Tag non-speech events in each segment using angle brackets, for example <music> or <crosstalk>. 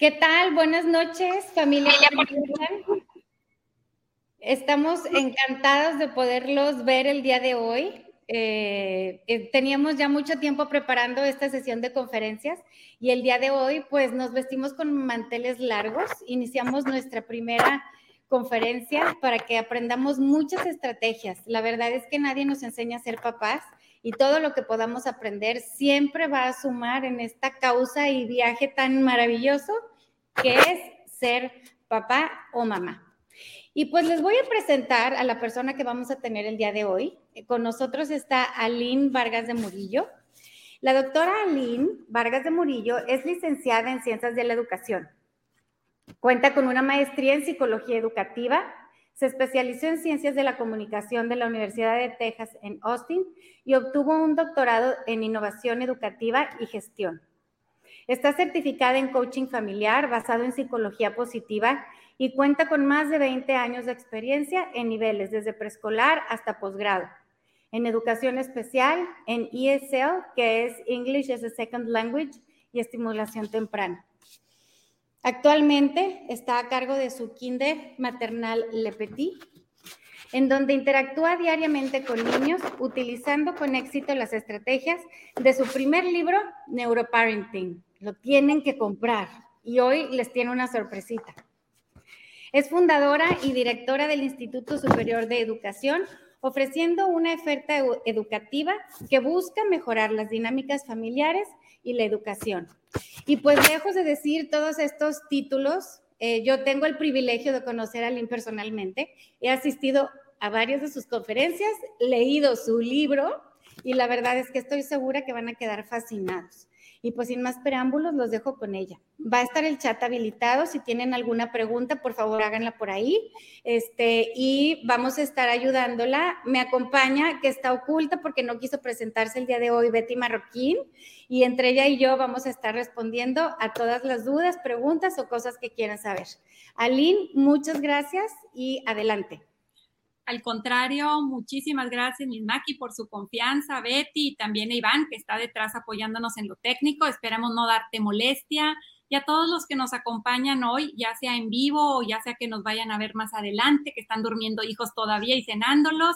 ¿Qué tal? Buenas noches, familia. Estamos encantados de poderlos ver el día de hoy. Eh, eh, teníamos ya mucho tiempo preparando esta sesión de conferencias y el día de hoy pues nos vestimos con manteles largos. Iniciamos nuestra primera conferencia para que aprendamos muchas estrategias. La verdad es que nadie nos enseña a ser papás y todo lo que podamos aprender siempre va a sumar en esta causa y viaje tan maravilloso que es ser papá o mamá. Y pues les voy a presentar a la persona que vamos a tener el día de hoy. Con nosotros está Aline Vargas de Murillo. La doctora Aline Vargas de Murillo es licenciada en Ciencias de la Educación. Cuenta con una maestría en Psicología Educativa. Se especializó en Ciencias de la Comunicación de la Universidad de Texas en Austin y obtuvo un doctorado en Innovación Educativa y Gestión. Está certificada en coaching familiar basado en psicología positiva y cuenta con más de 20 años de experiencia en niveles desde preescolar hasta posgrado. En educación especial, en ESL, que es English as a Second Language y estimulación temprana. Actualmente está a cargo de su kinder maternal Le Petit, en donde interactúa diariamente con niños utilizando con éxito las estrategias de su primer libro, Neuroparenting. Lo tienen que comprar y hoy les tiene una sorpresita. Es fundadora y directora del Instituto Superior de Educación, ofreciendo una oferta educativa que busca mejorar las dinámicas familiares y la educación. Y pues lejos de decir todos estos títulos, eh, yo tengo el privilegio de conocer a Lynn personalmente. He asistido a varias de sus conferencias, leído su libro y la verdad es que estoy segura que van a quedar fascinados. Y pues sin más preámbulos, los dejo con ella. Va a estar el chat habilitado. Si tienen alguna pregunta, por favor háganla por ahí. Este, y vamos a estar ayudándola. Me acompaña, que está oculta porque no quiso presentarse el día de hoy, Betty Marroquín. Y entre ella y yo vamos a estar respondiendo a todas las dudas, preguntas o cosas que quieran saber. Aline, muchas gracias y adelante. Al contrario, muchísimas gracias, Miss Maki, por su confianza, Betty y también a Iván, que está detrás apoyándonos en lo técnico. Esperamos no darte molestia. Y a todos los que nos acompañan hoy, ya sea en vivo o ya sea que nos vayan a ver más adelante, que están durmiendo hijos todavía y cenándolos,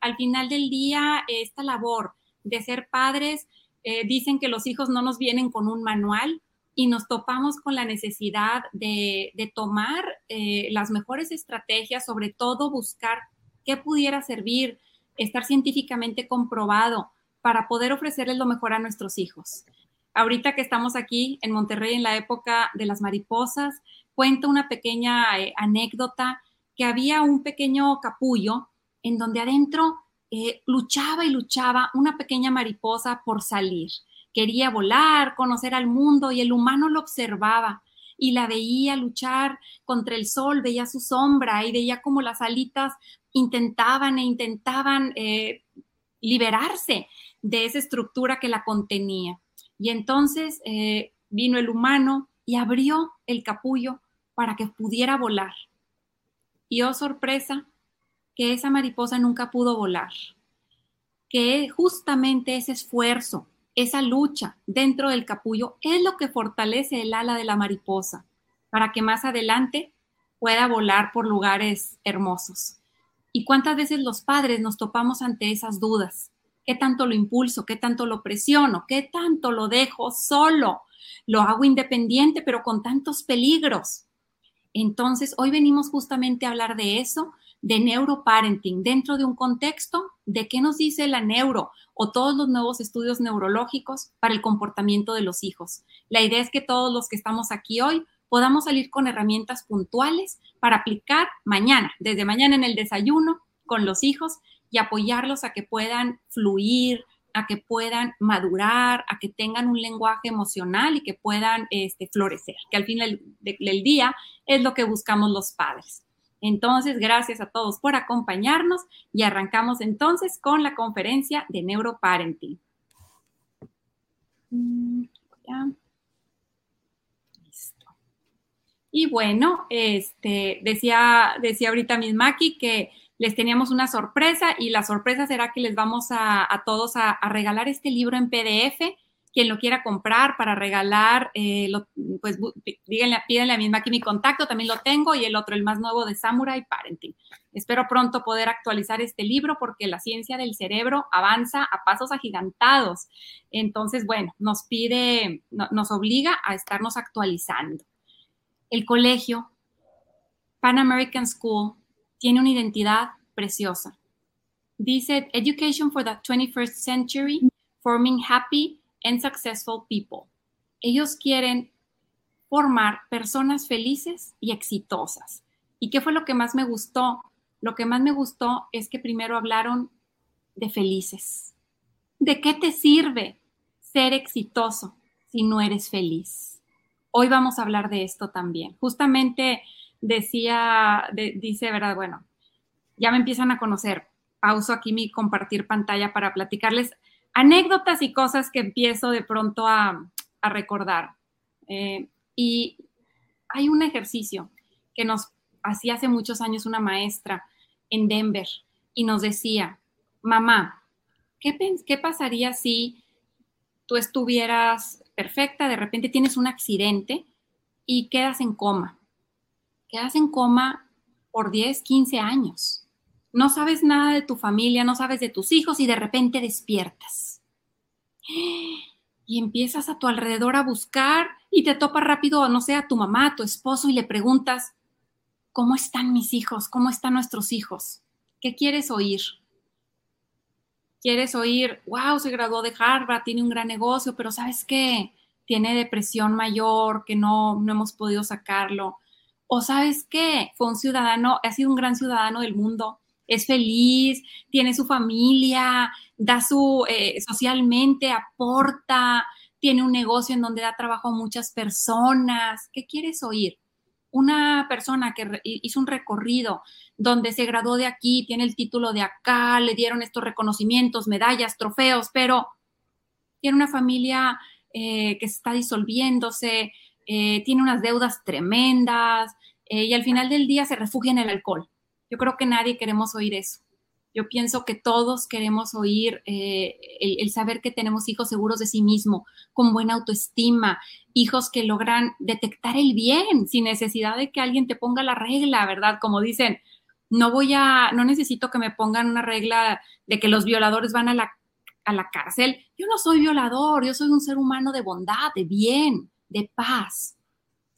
al final del día, esta labor de ser padres, eh, dicen que los hijos no nos vienen con un manual, y nos topamos con la necesidad de, tomar eh, las mejores estrategias, sobre todo buscar qué pudiera servir, estar científicamente comprobado para poder ofrecerles lo mejor a nuestros hijos. Ahorita que estamos aquí en Monterrey en la época de las mariposas, cuento una pequeña eh, anécdota que había un pequeño capullo en donde adentro eh, luchaba y luchaba una pequeña mariposa por salir. Quería volar, conocer al mundo y el humano lo observaba y la veía luchar contra el sol, veía su sombra y veía como las alitas intentaban e intentaban eh, liberarse de esa estructura que la contenía. Y entonces eh, vino el humano y abrió el capullo para que pudiera volar. Y oh sorpresa, que esa mariposa nunca pudo volar, que justamente ese esfuerzo, esa lucha dentro del capullo es lo que fortalece el ala de la mariposa para que más adelante pueda volar por lugares hermosos. ¿Y cuántas veces los padres nos topamos ante esas dudas? ¿Qué tanto lo impulso? ¿Qué tanto lo presiono? ¿Qué tanto lo dejo solo? Lo hago independiente, pero con tantos peligros. Entonces, hoy venimos justamente a hablar de eso, de neuroparenting, dentro de un contexto de qué nos dice la neuro o todos los nuevos estudios neurológicos para el comportamiento de los hijos. La idea es que todos los que estamos aquí hoy podamos salir con herramientas puntuales para aplicar mañana, desde mañana en el desayuno con los hijos y apoyarlos a que puedan fluir, a que puedan madurar, a que tengan un lenguaje emocional y que puedan este, florecer, que al fin del día es lo que buscamos los padres. Entonces, gracias a todos por acompañarnos y arrancamos entonces con la conferencia de Neuroparenting. Mm, y bueno, este, decía, decía ahorita Miss Maki que les teníamos una sorpresa y la sorpresa será que les vamos a, todos a, regalar este libro en PDF quien lo quiera comprar para regalar, eh, pues díganle, pídenle a mi Maki mi contacto, también lo tengo, y el otro, el más nuevo de Samurai Parenting. Espero pronto poder actualizar este libro porque la ciencia del cerebro avanza a pasos agigantados. Entonces, bueno, nos pide, nos obliga a estarnos actualizando. El colegio, Pan American School, tiene una identidad preciosa. Dice, Education for the 21st Century, Forming Happy and Successful People. Ellos quieren formar personas felices y exitosas. ¿Y qué fue lo que más me gustó? Lo que más me gustó es que primero hablaron de felices. ¿De qué te sirve ser exitoso si no eres feliz? Hoy vamos a hablar de esto también. Justamente decía, dice, ¿verdad? Bueno, ya me empiezan a conocer. Pauso aquí mi compartir pantalla para platicarles anécdotas y cosas que empiezo de pronto a, recordar. Eh, y hay un ejercicio que nos hacía hace muchos años una maestra en Denver y nos decía, mamá, ¿qué, ¿qué pasaría si tú estuvieras perfecta, de repente tienes un accidente y quedas en coma? Quedas en coma por 10, 15 años no sabes nada de tu familia, no sabes de tus hijos y de repente despiertas. Y empiezas a tu alrededor a buscar y te topas rápido, no sé, a tu mamá, a tu esposo y le preguntas, ¿cómo están mis hijos? ¿Cómo están nuestros hijos? ¿Qué quieres oír? ¿Quieres oír, wow, se graduó de Harvard, tiene un gran negocio, pero ¿sabes qué? Tiene depresión mayor, que no, no hemos podido sacarlo. O ¿sabes qué? Fue un ciudadano, ha sido un gran ciudadano del mundo, es feliz, tiene su familia, da su, eh, socialmente, aporta, tiene un negocio en donde da trabajo a muchas personas. ¿Qué quieres oír? Una persona que hizo un recorrido donde se graduó de aquí, tiene el título de acá, le dieron estos reconocimientos, medallas, trofeos, pero tiene una familia eh, que está disolviéndose, eh, tiene unas deudas tremendas y al final del día se refugia en el alcohol. Yo creo que nadie queremos oír eso. Yo pienso que todos queremos oír eh, el, saber que tenemos hijos seguros de sí mismo, con buena autoestima, hijos que logran detectar el bien sin necesidad de que alguien te ponga la regla, ¿verdad? Como dicen, no voy a, no necesito que me pongan una regla de que los violadores van a la, a la cárcel. Yo no soy violador, yo soy un ser humano de bondad, de bien, de paz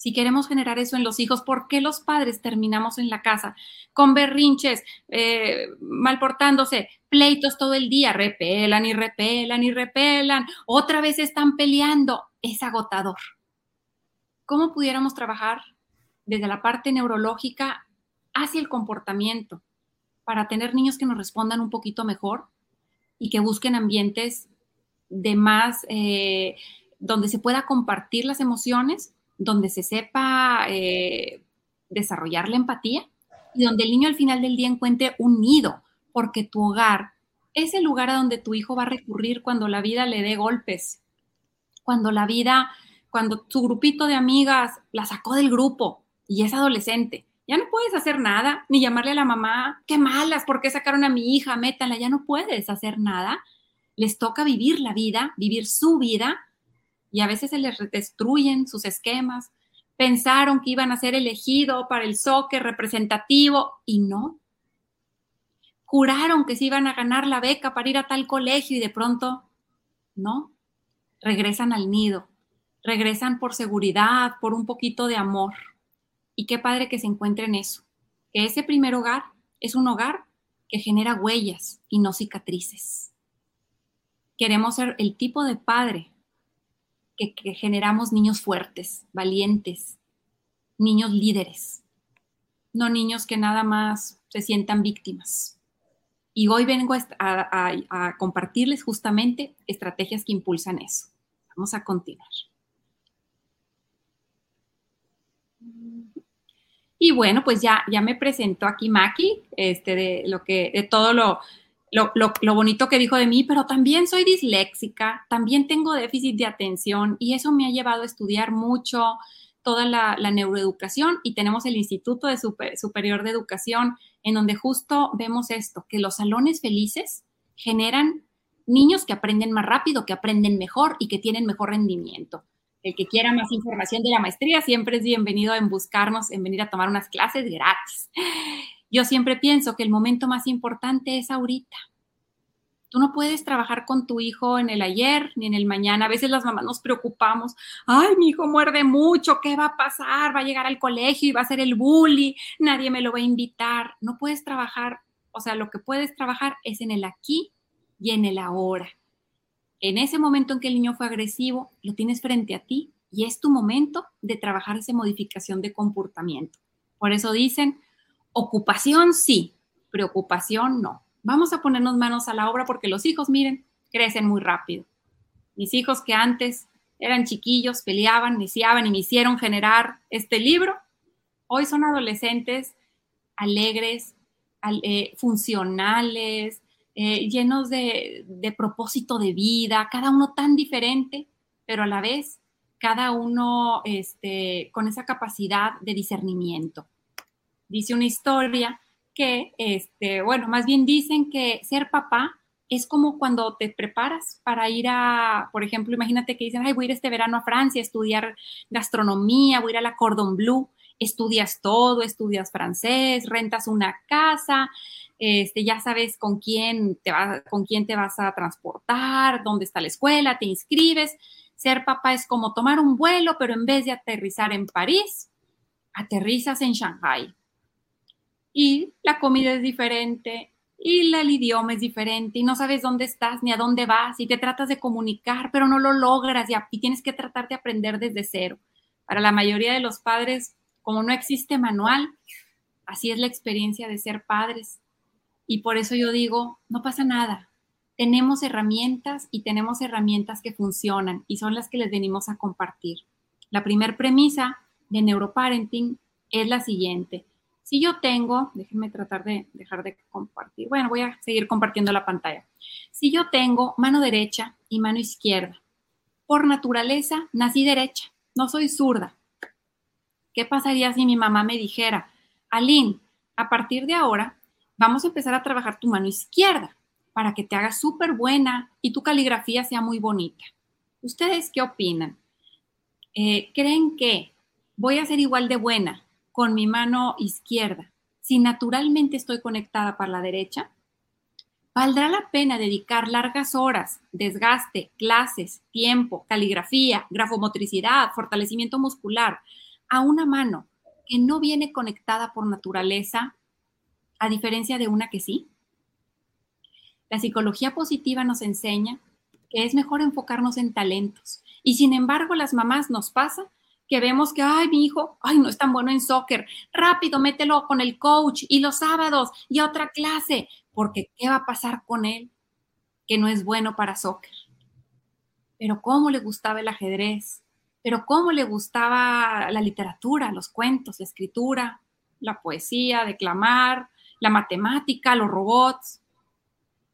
si queremos generar eso en los hijos, ¿por qué los padres terminamos en la casa con berrinches, eh, mal portándose, pleitos todo el día, repelan y repelan y repelan, otra vez están peleando? Es agotador. ¿Cómo pudiéramos trabajar desde la parte neurológica hacia el comportamiento para tener niños que nos respondan un poquito mejor y que busquen ambientes de más, eh, donde se pueda compartir las emociones donde se sepa eh, desarrollar la empatía y donde el niño al final del día encuentre un nido, porque tu hogar es el lugar a donde tu hijo va a recurrir cuando la vida le dé golpes, cuando la vida, cuando su grupito de amigas la sacó del grupo y es adolescente. Ya no puedes hacer nada, ni llamarle a la mamá, qué malas, ¿por qué sacaron a mi hija? Métanla, ya no puedes hacer nada. Les toca vivir la vida, vivir su vida y a veces se les destruyen sus esquemas. Pensaron que iban a ser elegidos para el soccer representativo y no. Juraron que se iban a ganar la beca para ir a tal colegio y de pronto no. Regresan al nido, regresan por seguridad, por un poquito de amor. Y qué padre que se encuentren eso, que ese primer hogar es un hogar que genera huellas y no cicatrices. Queremos ser el tipo de padre que, generamos niños fuertes, valientes, niños líderes, no niños que nada más se sientan víctimas. Y hoy vengo a, compartirles justamente estrategias que impulsan eso. Vamos a continuar. Y bueno, pues ya, ya me presentó aquí Maki, este, de lo que, de todo lo, lo, bonito que dijo de mí, pero también soy disléxica, también tengo déficit de atención y eso me ha llevado a estudiar mucho toda la, neuroeducación y tenemos el Instituto de Superior de Educación en donde justo vemos esto, que los salones felices generan niños que aprenden más rápido, que aprenden mejor y que tienen mejor rendimiento. El que quiera más información de la maestría siempre es bienvenido en buscarnos, en venir a tomar unas clases gratis. Yo siempre pienso que el momento más importante es ahorita. Tú no puedes trabajar con tu hijo en el ayer ni en el mañana. A veces las mamás nos preocupamos. Ay, mi hijo muerde mucho. ¿Qué va a pasar? Va a llegar al colegio y va a ser el bully. Nadie me lo va a invitar. No puedes trabajar. O sea, lo que puedes trabajar es en el aquí y en el ahora en ese momento en que el niño fue agresivo, lo tienes frente a ti y es tu momento de trabajar esa modificación de comportamiento. Por eso dicen, ocupación sí, preocupación no. Vamos a ponernos manos a la obra porque los hijos, miren, crecen muy rápido. Mis hijos que antes eran chiquillos, peleaban, neciaban y me hicieron generar este libro, hoy son adolescentes alegres, eh, funcionales, eh, llenos de, propósito de vida, cada uno tan diferente, pero a la vez cada uno este, con esa capacidad de discernimiento. Dice una historia que, este, bueno, más bien dicen que ser papá es como cuando te preparas para ir a, por ejemplo, imagínate que dicen, ay, voy a ir este verano a Francia a estudiar gastronomía, voy a ir a la Cordon Bleu, estudias todo, estudias francés, rentas una casa, este, ya sabes con quién, te va, con quién te vas a transportar, dónde está la escuela, te inscribes. Ser papá es como tomar un vuelo, pero en vez de aterrizar en París, aterrizas en Shanghai. Y la comida es diferente, y el idioma es diferente, y no sabes dónde estás ni a dónde vas, y te tratas de comunicar, pero no lo logras, y, tienes que tratar de aprender desde cero. Para la mayoría de los padres, como no existe manual, así es la experiencia de ser padres. Y por eso yo digo, no pasa nada. Tenemos herramientas y tenemos herramientas que funcionan y son las que les venimos a compartir. La primera premisa de neuroparenting es la siguiente. Si yo tengo, déjenme tratar de dejar de compartir. Bueno, voy a seguir compartiendo la pantalla. Si yo tengo mano derecha y mano izquierda, por naturaleza nací derecha, no soy zurda. ¿Qué pasaría si mi mamá me dijera, Aline, a partir de ahora vamos a empezar a trabajar tu mano izquierda para que te haga súper buena y tu caligrafía sea muy bonita. ¿Ustedes qué opinan? Eh, ¿Creen que voy a ser igual de buena con mi mano izquierda si naturalmente estoy conectada para la derecha? ¿Valdrá la pena dedicar largas horas, desgaste, clases, tiempo, caligrafía, grafomotricidad, fortalecimiento muscular a una mano que no viene conectada por naturaleza a diferencia de una que sí? La psicología positiva nos enseña que es mejor enfocarnos en talentos. Y sin embargo, las mamás nos pasa que vemos que, ay, mi hijo, ay, no es tan bueno en soccer, rápido, mételo con el coach y los sábados y otra clase, porque ¿qué va a pasar con él que no es bueno para soccer? Pero cómo le gustaba el ajedrez, pero cómo le gustaba la literatura, los cuentos, la escritura, la poesía, declamar, la matemática, los robots.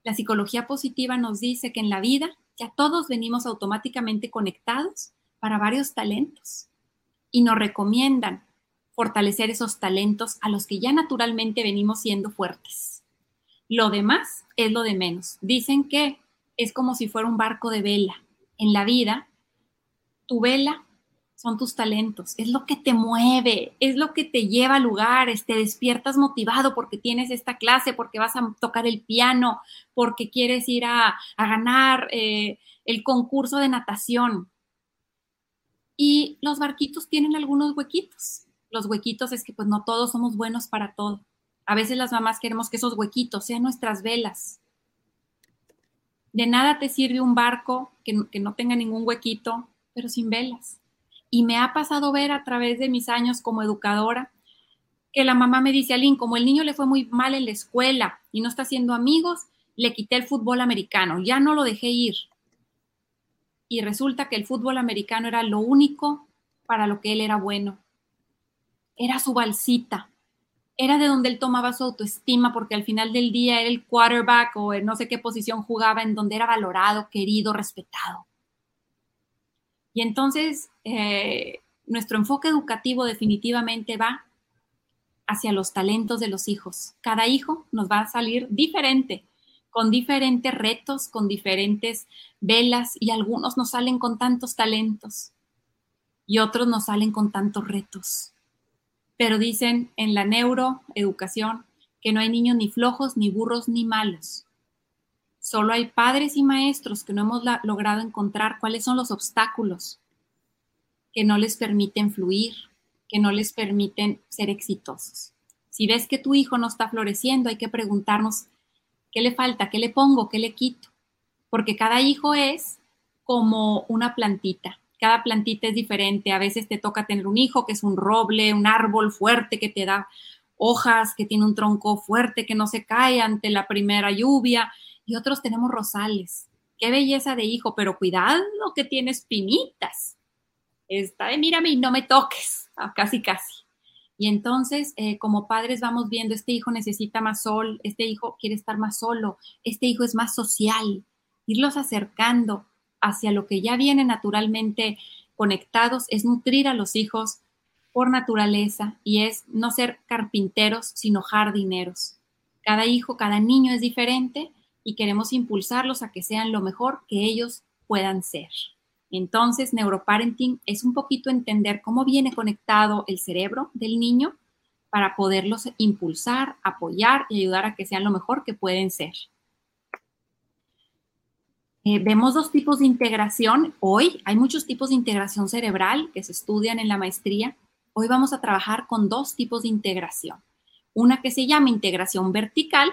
La psicología positiva nos dice que en la vida ya todos venimos automáticamente conectados para varios talentos y nos recomiendan fortalecer esos talentos a los que ya naturalmente venimos siendo fuertes. Lo demás es lo de menos. Dicen que es como si fuera un barco de vela. En la vida, tu vela son tus talentos, es lo que te mueve, es lo que te lleva a lugares, te despiertas motivado porque tienes esta clase, porque vas a tocar el piano, porque quieres ir a, ganar eh, el concurso de natación. Y los barquitos tienen algunos huequitos. Los huequitos es que pues no todos somos buenos para todo. A veces las mamás queremos que esos huequitos sean nuestras velas. De nada te sirve un barco que, no tenga ningún huequito, pero sin velas. Y me ha pasado ver a través de mis años como educadora que la mamá me dice, Aline, como el niño le fue muy mal en la escuela y no está haciendo amigos, le quité el fútbol americano, ya no lo dejé ir. Y resulta que el fútbol americano era lo único para lo que él era bueno. Era su balsita, era de donde él tomaba su autoestima, porque al final del día era el quarterback o no sé qué posición jugaba, en donde era valorado, querido, respetado. Y entonces, eh, nuestro enfoque educativo definitivamente va hacia los talentos de los hijos. Cada hijo nos va a salir diferente, con diferentes retos, con diferentes velas y algunos nos salen con tantos talentos y otros nos salen con tantos retos. Pero dicen en la neuroeducación que no hay niños ni flojos, ni burros, ni malos. Solo hay padres y maestros que no hemos logrado encontrar cuáles son los obstáculos que no les permiten fluir, que no les permiten ser exitosos. Si ves que tu hijo no está floreciendo, hay que preguntarnos qué le falta, qué le pongo, qué le quito, porque cada hijo es como una plantita. Cada plantita es diferente. A veces te toca tener un hijo que es un roble, un árbol fuerte que te da hojas, que tiene un tronco fuerte que no se cae ante la primera lluvia. Y otros tenemos rosales. Qué belleza de hijo, pero cuidado que tiene espinitas. Está de mírame y no me toques. Ah, casi, casi. Y entonces, eh, como padres, vamos viendo, este hijo necesita más sol, este hijo quiere estar más solo, este hijo es más social, irlos acercando hacia lo que ya viene naturalmente conectados, es nutrir a los hijos por naturaleza y es no ser carpinteros, sino jardineros. Cada hijo, cada niño es diferente y queremos impulsarlos a que sean lo mejor que ellos puedan ser. Entonces, neuroparenting es un poquito entender cómo viene conectado el cerebro del niño para poderlos impulsar, apoyar y ayudar a que sean lo mejor que pueden ser. Eh, vemos dos tipos de integración. Hoy hay muchos tipos de integración cerebral que se estudian en la maestría. Hoy vamos a trabajar con dos tipos de integración. Una que se llama integración vertical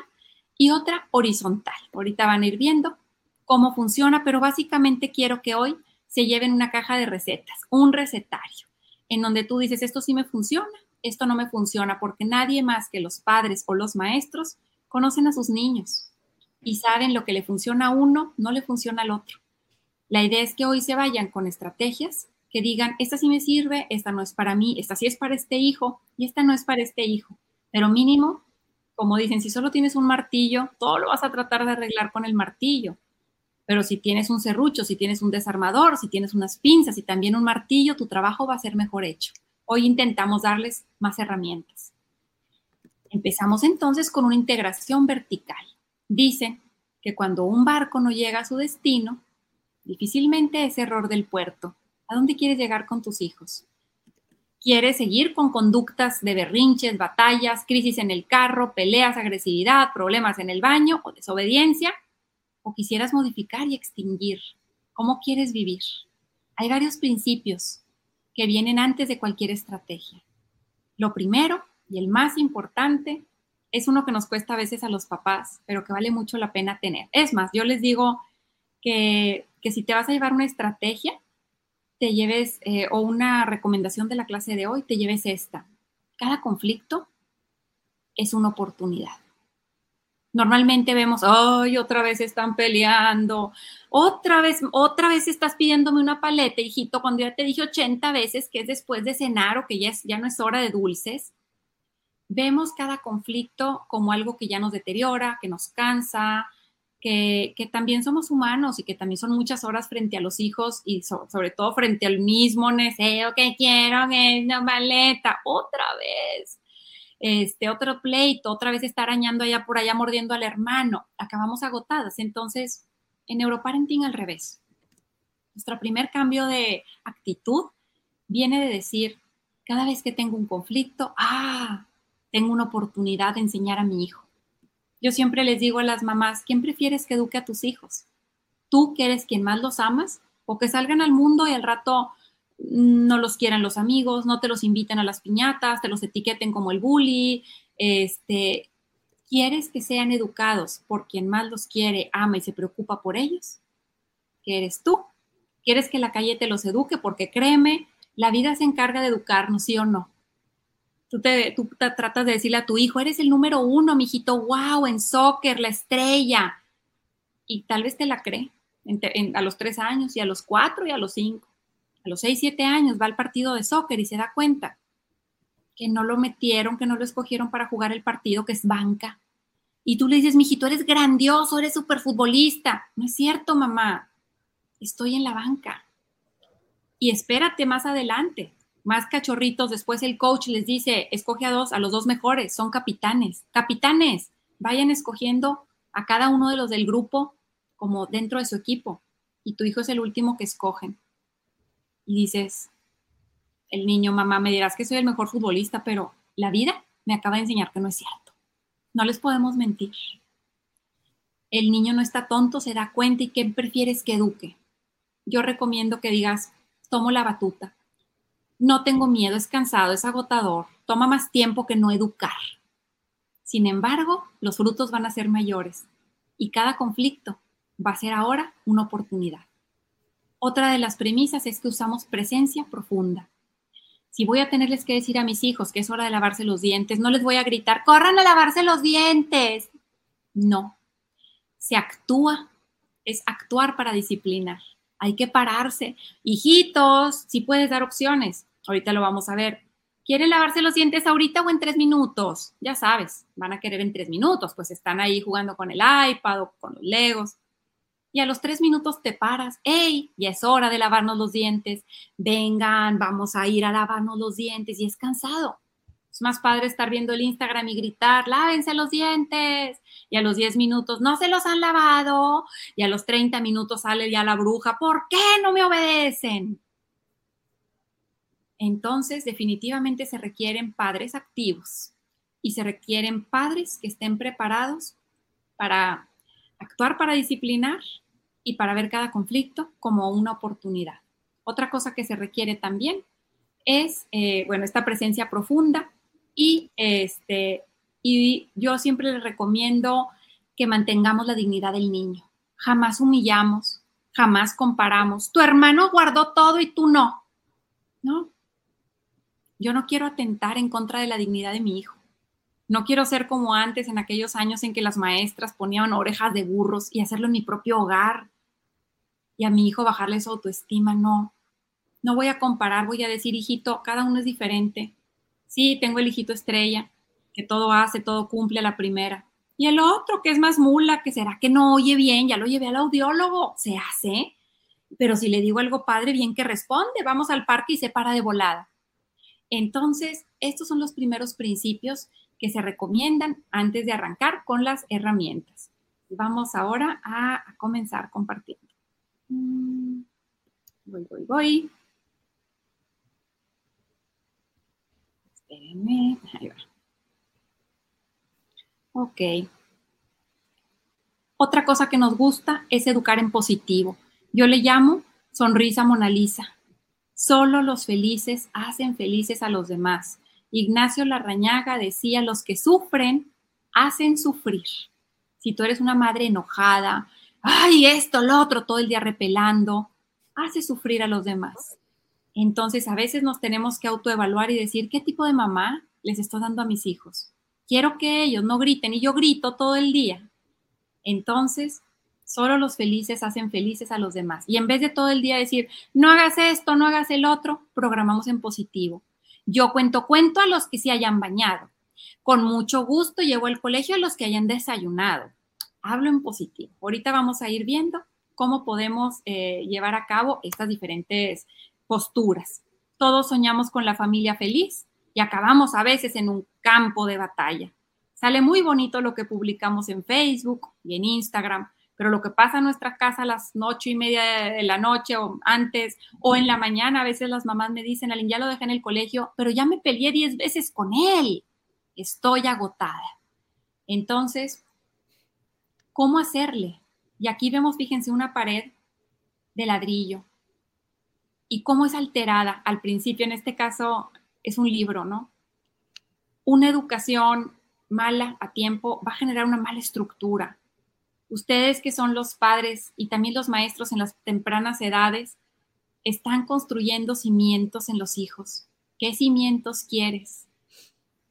y otra horizontal. Ahorita van a ir viendo cómo funciona, pero básicamente quiero que hoy se lleven una caja de recetas, un recetario, en donde tú dices, esto sí me funciona, esto no me funciona, porque nadie más que los padres o los maestros conocen a sus niños y saben lo que le funciona a uno, no le funciona al otro. La idea es que hoy se vayan con estrategias que digan, esta sí me sirve, esta no es para mí, esta sí es para este hijo y esta no es para este hijo. Pero mínimo, como dicen, si solo tienes un martillo, todo lo vas a tratar de arreglar con el martillo. Pero si tienes un serrucho, si tienes un desarmador, si tienes unas pinzas y también un martillo, tu trabajo va a ser mejor hecho. Hoy intentamos darles más herramientas. Empezamos entonces con una integración vertical. Dice que cuando un barco no llega a su destino, difícilmente es error del puerto. ¿A dónde quieres llegar con tus hijos? ¿Quieres seguir con conductas de berrinches, batallas, crisis en el carro, peleas, agresividad, problemas en el baño o desobediencia? O quisieras modificar y extinguir? ¿Cómo quieres vivir? Hay varios principios que vienen antes de cualquier estrategia. Lo primero y el más importante es uno que nos cuesta a veces a los papás, pero que vale mucho la pena tener. Es más, yo les digo que, si te vas a llevar una estrategia, te lleves, eh, o una recomendación de la clase de hoy, te lleves esta. Cada conflicto es una oportunidad. Normalmente vemos, ay, otra vez están peleando, otra vez, otra vez estás pidiéndome una paleta, hijito, cuando ya te dije 80 veces que es después de cenar o que ya, ya no es hora de dulces. Vemos cada conflicto como algo que ya nos deteriora, que nos cansa, que, también somos humanos y que también son muchas horas frente a los hijos y sobre todo frente al mismo deseo que quiero que una paleta, otra vez este otro pleito, otra vez está arañando allá por allá mordiendo al hermano, acabamos agotadas. Entonces, en Neuroparenting al revés. Nuestro primer cambio de actitud viene de decir, cada vez que tengo un conflicto, ah, tengo una oportunidad de enseñar a mi hijo. Yo siempre les digo a las mamás, ¿quién prefieres que eduque a tus hijos? ¿Tú que eres quien más los amas? ¿O que salgan al mundo y al rato no los quieran los amigos, no te los inviten a las piñatas, te los etiqueten como el bully, este, ¿quieres que sean educados por quien más los quiere, ama y se preocupa por ellos? ¿Qué eres tú? ¿Quieres que la calle te los eduque? Porque créeme, la vida se encarga de educarnos, ¿sí o no? Tú te, tú tratas de decirle a tu hijo, eres el número uno, mijito, wow, en soccer, la estrella. Y tal vez te la cree a los tres años y a los cuatro y a los cinco a los 6, 7 años va al partido de soccer y se da cuenta que no lo metieron, que no lo escogieron para jugar el partido, que es banca. Y tú le dices, mijito, eres grandioso, eres súper futbolista. No es cierto, mamá. Estoy en la banca. Y espérate más adelante. Más cachorritos, después el coach les dice, escoge a dos, a los dos mejores, son capitanes. Capitanes, vayan escogiendo a cada uno de los del grupo como dentro de su equipo y tu hijo es el último que escogen. Y dices, el niño, mamá, me dirás que soy el mejor futbolista, pero la vida me acaba de enseñar que no es cierto. No les podemos mentir. El niño no está tonto, se da cuenta y ¿qué prefieres que eduque? Yo recomiendo que digas, tomo la batuta. No tengo miedo, es cansado, es agotador, toma más tiempo que no educar. Sin embargo, los frutos van a ser mayores y cada conflicto va a ser ahora una oportunidad. Otra de las premisas es que usamos presencia profunda. Si voy a tenerles que decir a mis hijos que es hora de lavarse los dientes, no les voy a gritar, corran a lavarse los dientes. No, se actúa, es actuar para disciplinar. Hay que pararse. Hijitos, si puedes dar opciones. Ahorita lo vamos a ver. ¿Quieren lavarse los dientes ahorita o en tres minutos? Ya sabes, van a querer en tres minutos, pues están ahí jugando con el iPad o con los Legos. Y a los tres minutos te paras. ¡Ey! Ya es hora de lavarnos los dientes. Vengan, vamos a ir a lavarnos los dientes. Y es cansado. Es más padre estar viendo el Instagram y gritar, lávense los dientes. Y a los 10 minutos, no se los han lavado. Y a los 30 minutos sale ya la bruja, ¿por qué no me obedecen? Entonces, definitivamente se requieren padres activos y se requieren padres que estén preparados para actuar para disciplinar y para ver cada conflicto como una oportunidad. Otra cosa que se requiere también es, eh, bueno, esta presencia profunda y, este, y yo siempre les recomiendo que mantengamos la dignidad del niño. Jamás humillamos, jamás comparamos. Tu hermano guardó todo y tú no. ¿No? Yo no quiero atentar en contra de la dignidad de mi hijo. No quiero ser como antes en aquellos años en que las maestras ponían orejas de burros y hacerlo en mi propio hogar y a mi hijo bajarle su autoestima. No, no voy a comparar, voy a decir, hijito, cada uno es diferente. Sí, tengo el hijito estrella, que todo hace, todo cumple a la primera. Y el otro, que es más mula, que será que no oye bien, ya lo llevé al audiólogo, se hace. Pero si le digo algo padre, bien que responde, vamos al parque y se para de volada. Entonces, estos son los primeros principios que se recomiendan antes de arrancar con las herramientas. Vamos ahora a, comenzar compartiendo. Mm, voy, voy, voy. Espérenme, ahí va. Ok. Otra cosa que nos gusta es educar en positivo. Yo le llamo sonrisa Mona Lisa. Solo los felices hacen felices a los demás. Ignacio Larrañaga decía, los que sufren hacen sufrir. Si tú eres una madre enojada, ay, esto, lo otro, todo el día repelando, hace sufrir a los demás. Entonces, a veces nos tenemos que autoevaluar y decir, ¿qué tipo de mamá les estoy dando a mis hijos? Quiero que ellos no griten y yo grito todo el día. Entonces, solo los felices hacen felices a los demás. Y en vez de todo el día decir, no hagas esto, no hagas el otro, programamos en positivo. Yo cuento cuento a los que se hayan bañado. Con mucho gusto llevo al colegio a los que hayan desayunado. Hablo en positivo. Ahorita vamos a ir viendo cómo podemos eh, llevar a cabo estas diferentes posturas. Todos soñamos con la familia feliz y acabamos a veces en un campo de batalla. Sale muy bonito lo que publicamos en Facebook y en Instagram, pero lo que pasa en nuestra casa a las ocho y media de la noche o antes o en la mañana, a veces las mamás me dicen, Aline, ya lo dejé en el colegio, pero ya me peleé diez veces con él. Estoy agotada. Entonces, ¿cómo hacerle? Y aquí vemos, fíjense, una pared de ladrillo y cómo es alterada al principio, en este caso es un libro, ¿no? Una educación mala a tiempo va a generar una mala estructura. Ustedes que son los padres y también los maestros en las tempranas edades, están construyendo cimientos en los hijos. ¿Qué cimientos quieres?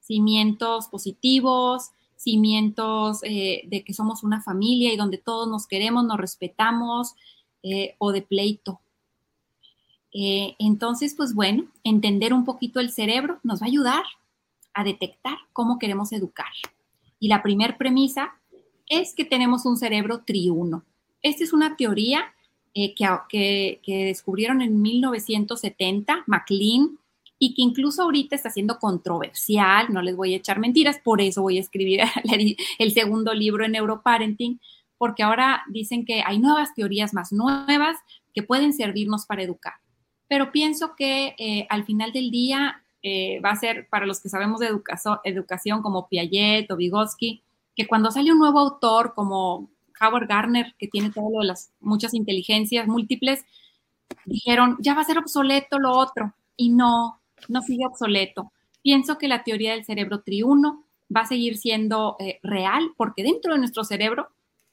Cimientos positivos, cimientos eh, de que somos una familia y donde todos nos queremos, nos respetamos, eh, o de pleito. Eh, entonces, pues bueno, entender un poquito el cerebro nos va a ayudar a detectar cómo queremos educar. Y la primer premisa es que tenemos un cerebro triuno. Esta es una teoría eh, que, descubrieron en 1970, MacLean y que incluso ahorita está siendo controversial, no les voy a echar mentiras, por eso voy a escribir <laughs> el segundo libro en Neuroparenting, porque ahora dicen que hay nuevas teorías más nuevas que pueden servirnos para educar. Pero pienso que eh, al final del día eh, va a ser para los que sabemos de educación como Piaget o Vygotsky, que cuando sale un nuevo autor como Howard Gardner, que tiene todas las muchas inteligencias múltiples, dijeron, ya va a ser obsoleto lo otro. Y no, no sigue obsoleto. Pienso que la teoría del cerebro triuno va a seguir siendo eh, real porque dentro de nuestro cerebro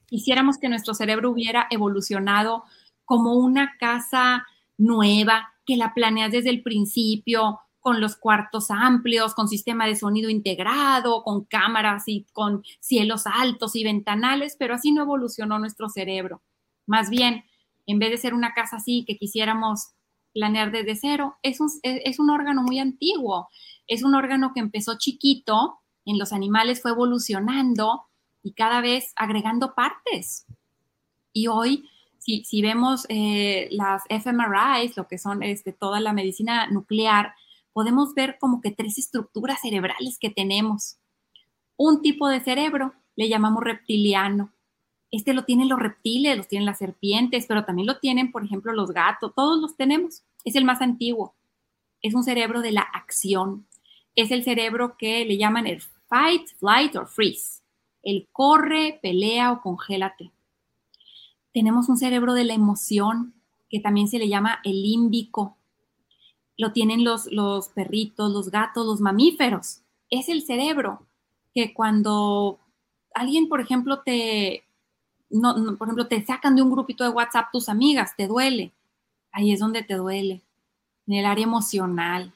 quisiéramos que nuestro cerebro hubiera evolucionado como una casa nueva, que la planeas desde el principio, con los cuartos amplios, con sistema de sonido integrado, con cámaras y con cielos altos y ventanales, pero así no evolucionó nuestro cerebro. Más bien, en vez de ser una casa así que quisiéramos planear desde cero, es un, es un órgano muy antiguo, es un órgano que empezó chiquito, en los animales fue evolucionando y cada vez agregando partes. Y hoy, si, si vemos eh, las fMRIs, lo que son este, toda la medicina nuclear, podemos ver como que tres estructuras cerebrales que tenemos. Un tipo de cerebro le llamamos reptiliano, este lo tienen los reptiles, los tienen las serpientes, pero también lo tienen, por ejemplo, los gatos, todos los tenemos. Es el más antiguo. Es un cerebro de la acción. Es el cerebro que le llaman el fight, flight or freeze. El corre, pelea o congélate. Tenemos un cerebro de la emoción, que también se le llama el límbico. Lo tienen los, los perritos, los gatos, los mamíferos. Es el cerebro que cuando alguien, por ejemplo, te, no, por ejemplo, te sacan de un grupito de WhatsApp tus amigas, te duele. Ahí es donde te duele, en el área emocional.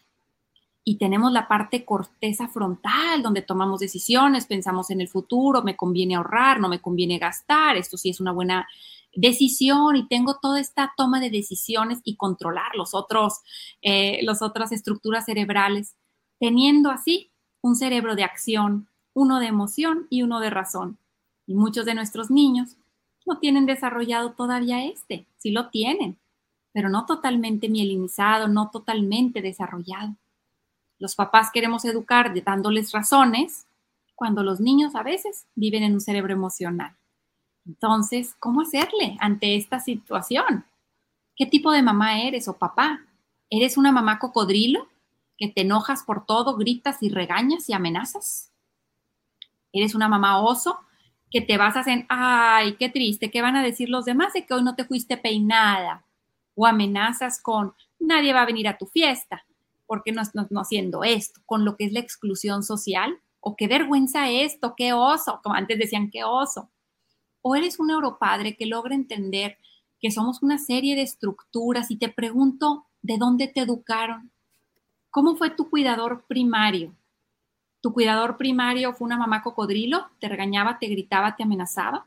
Y tenemos la parte corteza frontal, donde tomamos decisiones, pensamos en el futuro, me conviene ahorrar, no me conviene gastar, esto sí es una buena decisión y tengo toda esta toma de decisiones y controlar los otros, eh, las otras estructuras cerebrales, teniendo así un cerebro de acción, uno de emoción y uno de razón. Y muchos de nuestros niños no tienen desarrollado todavía este, sí lo tienen, pero no totalmente mielinizado, no totalmente desarrollado. Los papás queremos educar dándoles razones cuando los niños a veces viven en un cerebro emocional. Entonces, ¿cómo hacerle ante esta situación? ¿Qué tipo de mamá eres o papá? ¿Eres una mamá cocodrilo que te enojas por todo, gritas y regañas y amenazas? ¿Eres una mamá oso que te basas en, ay, qué triste, ¿qué van a decir los demás de que hoy no te fuiste peinada? O amenazas con, nadie va a venir a tu fiesta, porque no, no, no haciendo esto, con lo que es la exclusión social, o qué vergüenza esto, qué oso, como antes decían, qué oso. O eres un neuropadre que logra entender que somos una serie de estructuras y te pregunto, ¿de dónde te educaron? ¿Cómo fue tu cuidador primario? ¿Tu cuidador primario fue una mamá cocodrilo? ¿Te regañaba, te gritaba, te amenazaba?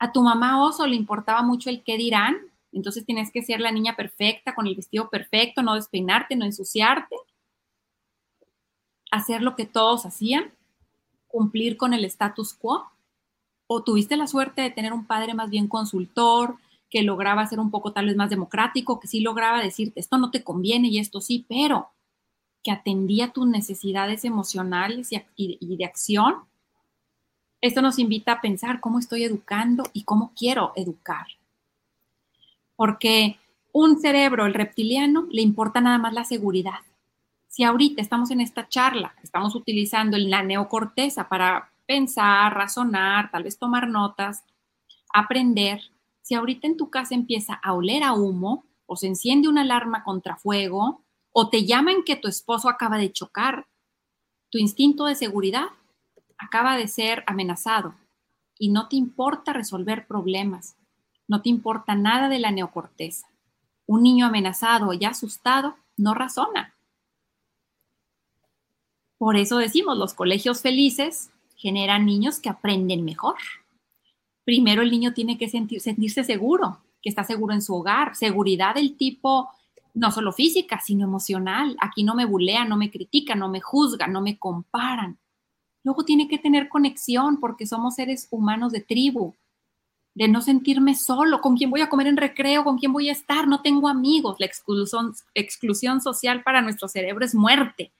¿A tu mamá oso le importaba mucho el qué dirán? Entonces tienes que ser la niña perfecta, con el vestido perfecto, no despeinarte, no ensuciarte. Hacer lo que todos hacían, cumplir con el status quo. ¿O tuviste la suerte de tener un padre más bien consultor, que lograba ser un poco tal vez más democrático, que sí lograba decirte, esto no te conviene y esto sí, pero que atendía tus necesidades emocionales y, de acción. Esto nos invita a pensar cómo estoy educando y cómo quiero educar. Porque un cerebro, el reptiliano, le importa nada más la seguridad. Si ahorita estamos en esta charla, estamos utilizando la neocorteza para pensar, razonar, tal vez tomar notas, aprender, si ahorita en tu casa empieza a oler a humo o se enciende una alarma contra fuego o te llaman que tu esposo acaba de chocar, tu instinto de seguridad acaba de ser amenazado y no te importa resolver problemas, no te importa nada de la neocorteza. Un niño amenazado ya asustado no razona. Por eso decimos, los colegios felices generan niños que aprenden mejor. Primero el niño tiene que sentirse seguro, que está seguro en su hogar, seguridad del tipo no solo física, sino emocional. Aquí no me bulean, no me critican, no me juzgan, no me comparan. Luego tiene que tener conexión porque somos seres humanos de tribu. de no sentirme solo, con quién voy a comer en recreo, con quién voy a estar, no tengo amigos. La exclusión, exclusión social para nuestro cerebro es muerte.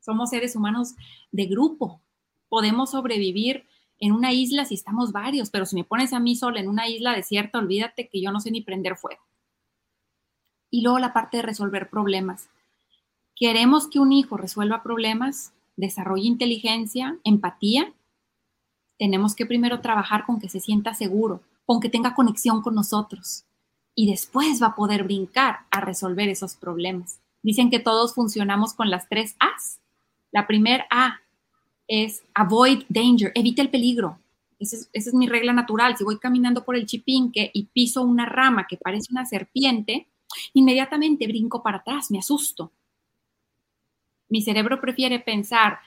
Somos seres humanos de grupo. Podemos sobrevivir en una isla si estamos varios, pero si me pones a mí sola en una isla desierta, olvídate que yo no sé ni prender fuego. Y luego la parte de resolver problemas. Queremos que un hijo resuelva problemas, desarrolle inteligencia, empatía. Tenemos que primero trabajar con que se sienta seguro, con que tenga conexión con nosotros. Y después va a poder brincar a resolver esos problemas. Dicen que todos funcionamos con las tres A's. La primera A es avoid danger, evita el peligro. Esa es, mi regla natural. Si voy caminando por el chipinque y piso una rama que parece una serpiente, inmediatamente brinco para atrás, me asusto. Mi cerebro prefiere pensar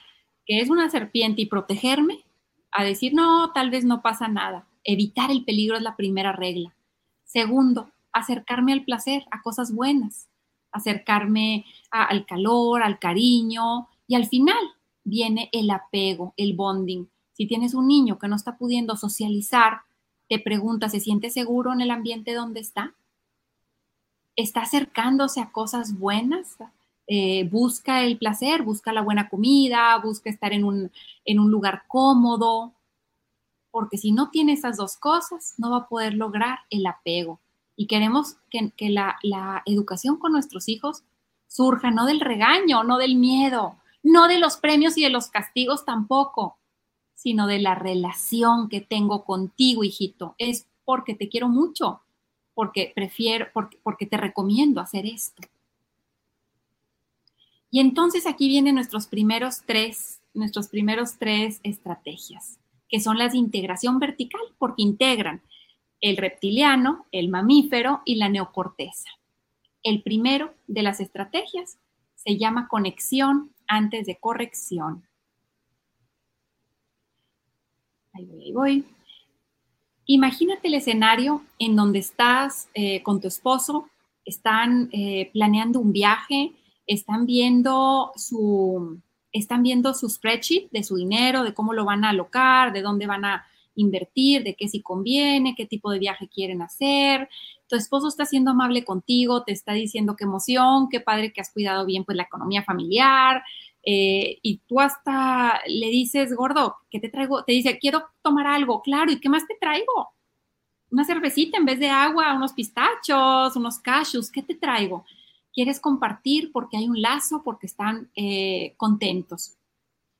que es una serpiente y protegerme a decir, no, tal vez no pasa nada. Evitar el peligro es la primera regla. Segundo, acercarme al placer, a cosas buenas, acercarme al calor, al cariño y al final viene el apego, el bonding. Si tienes un niño que no está pudiendo socializar, te pregunta, ¿se siente seguro en el ambiente donde está? ¿Está acercándose a cosas buenas? Eh, busca el placer, busca la buena comida, busca estar en un, en un lugar cómodo, porque si no tiene esas dos cosas, no va a poder lograr el apego. Y queremos que, la, la educación con nuestros hijos surja no del regaño, no del miedo, no de los premios y de los castigos tampoco, sino de la relación que tengo contigo, hijito. Es porque te quiero mucho, porque prefiero, porque, te recomiendo hacer esto. Y entonces aquí vienen nuestros primeros tres, nuestros primeros tres estrategias que son las de integración vertical, porque integran el reptiliano, el mamífero y la neocorteza. El primero de las estrategias se llama conexión antes de corrección. Ahí voy, ahí voy. Imagínate el escenario en donde estás eh, con tu esposo, están eh, planeando un viaje, están viendo su, están viendo su spreadsheet de su dinero, de cómo lo van a alocar, de dónde van a invertir, de qué si conviene, qué tipo de viaje quieren hacer. Tu esposo está siendo amable contigo, te está diciendo qué emoción, qué padre que has cuidado bien pues la economía familiar. Eh, y tú hasta le dices, gordo, ¿qué te traigo? Te dice, quiero tomar algo, claro, ¿y qué más te traigo? Una cervecita en vez de agua, unos pistachos, unos cashews, ¿qué te traigo? quieres compartir porque hay un lazo, porque están eh, contentos.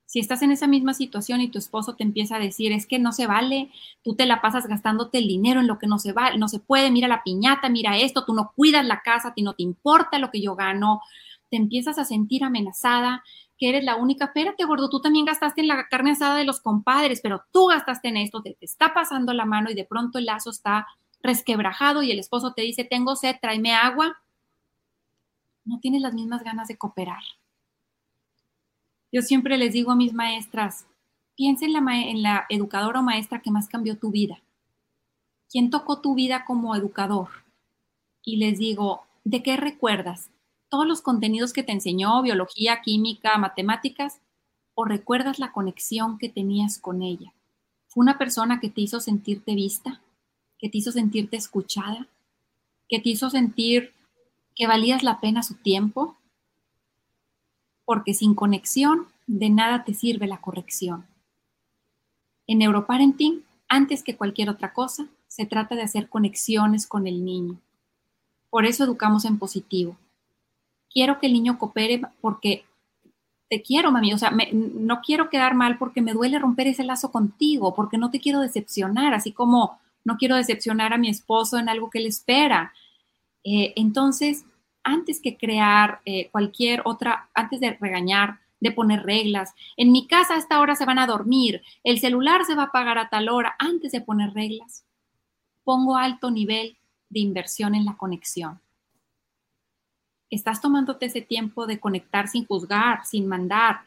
Si estás en esa misma situación y tu esposo te empieza a decir, es que no se vale, tú te la pasas gastándote el dinero en lo que no se vale, no se puede, mira la piñata, mira esto, tú no cuidas la casa, a ti no te importa lo que yo gano, te empiezas a sentir amenazada, que eres la única, espérate gordo, tú también gastaste en la carne asada de los compadres, pero tú gastaste en esto, te, te está pasando la mano y de pronto el lazo está resquebrajado y el esposo te dice, tengo sed, tráeme agua, no tienes las mismas ganas de cooperar. Yo siempre les digo a mis maestras, piensa en la, la educadora o maestra que más cambió tu vida. ¿Quién tocó tu vida como educador? Y les digo, ¿de qué recuerdas? ¿Todos los contenidos que te enseñó, biología, química, matemáticas? ¿O recuerdas la conexión que tenías con ella? ¿Fue una persona que te hizo sentirte vista? ¿Que te hizo sentirte escuchada? ¿Que te hizo sentir que valías la pena su tiempo, porque sin conexión de nada te sirve la corrección. En neuroparenting, antes que cualquier otra cosa, se trata de hacer conexiones con el niño. Por eso educamos en positivo. Quiero que el niño coopere porque te quiero, mami. O sea, no quiero quedar mal porque me duele romper ese lazo contigo, porque no te quiero decepcionar, así como no quiero decepcionar a mi esposo en algo que él espera. Eh, entonces, antes que crear eh, cualquier otra, antes de regañar, de poner reglas, en mi casa a esta hora se van a dormir, el celular se va a apagar a tal hora, antes de poner reglas, pongo alto nivel de inversión en la conexión. Estás tomándote ese tiempo de conectar sin juzgar, sin mandar,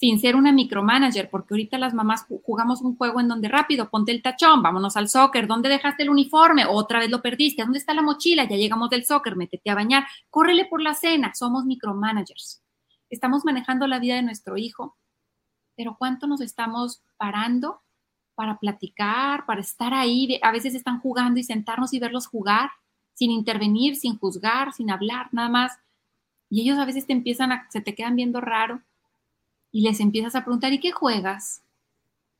sin ser una micromanager, porque ahorita las mamás jugamos un juego en donde rápido, ponte el tachón, vámonos al soccer, ¿dónde dejaste el uniforme? Otra vez lo perdiste, ¿dónde está la mochila? Ya llegamos del soccer, métete a bañar, córrele por la cena, somos micromanagers. Estamos manejando la vida de nuestro hijo, pero ¿cuánto nos estamos parando para platicar, para estar ahí. A veces están jugando y sentarnos y verlos jugar, sin intervenir, sin juzgar, sin hablar, nada más. Y ellos a veces te empiezan a, se te quedan viendo raro y les empiezas a preguntar, ¿y qué juegas?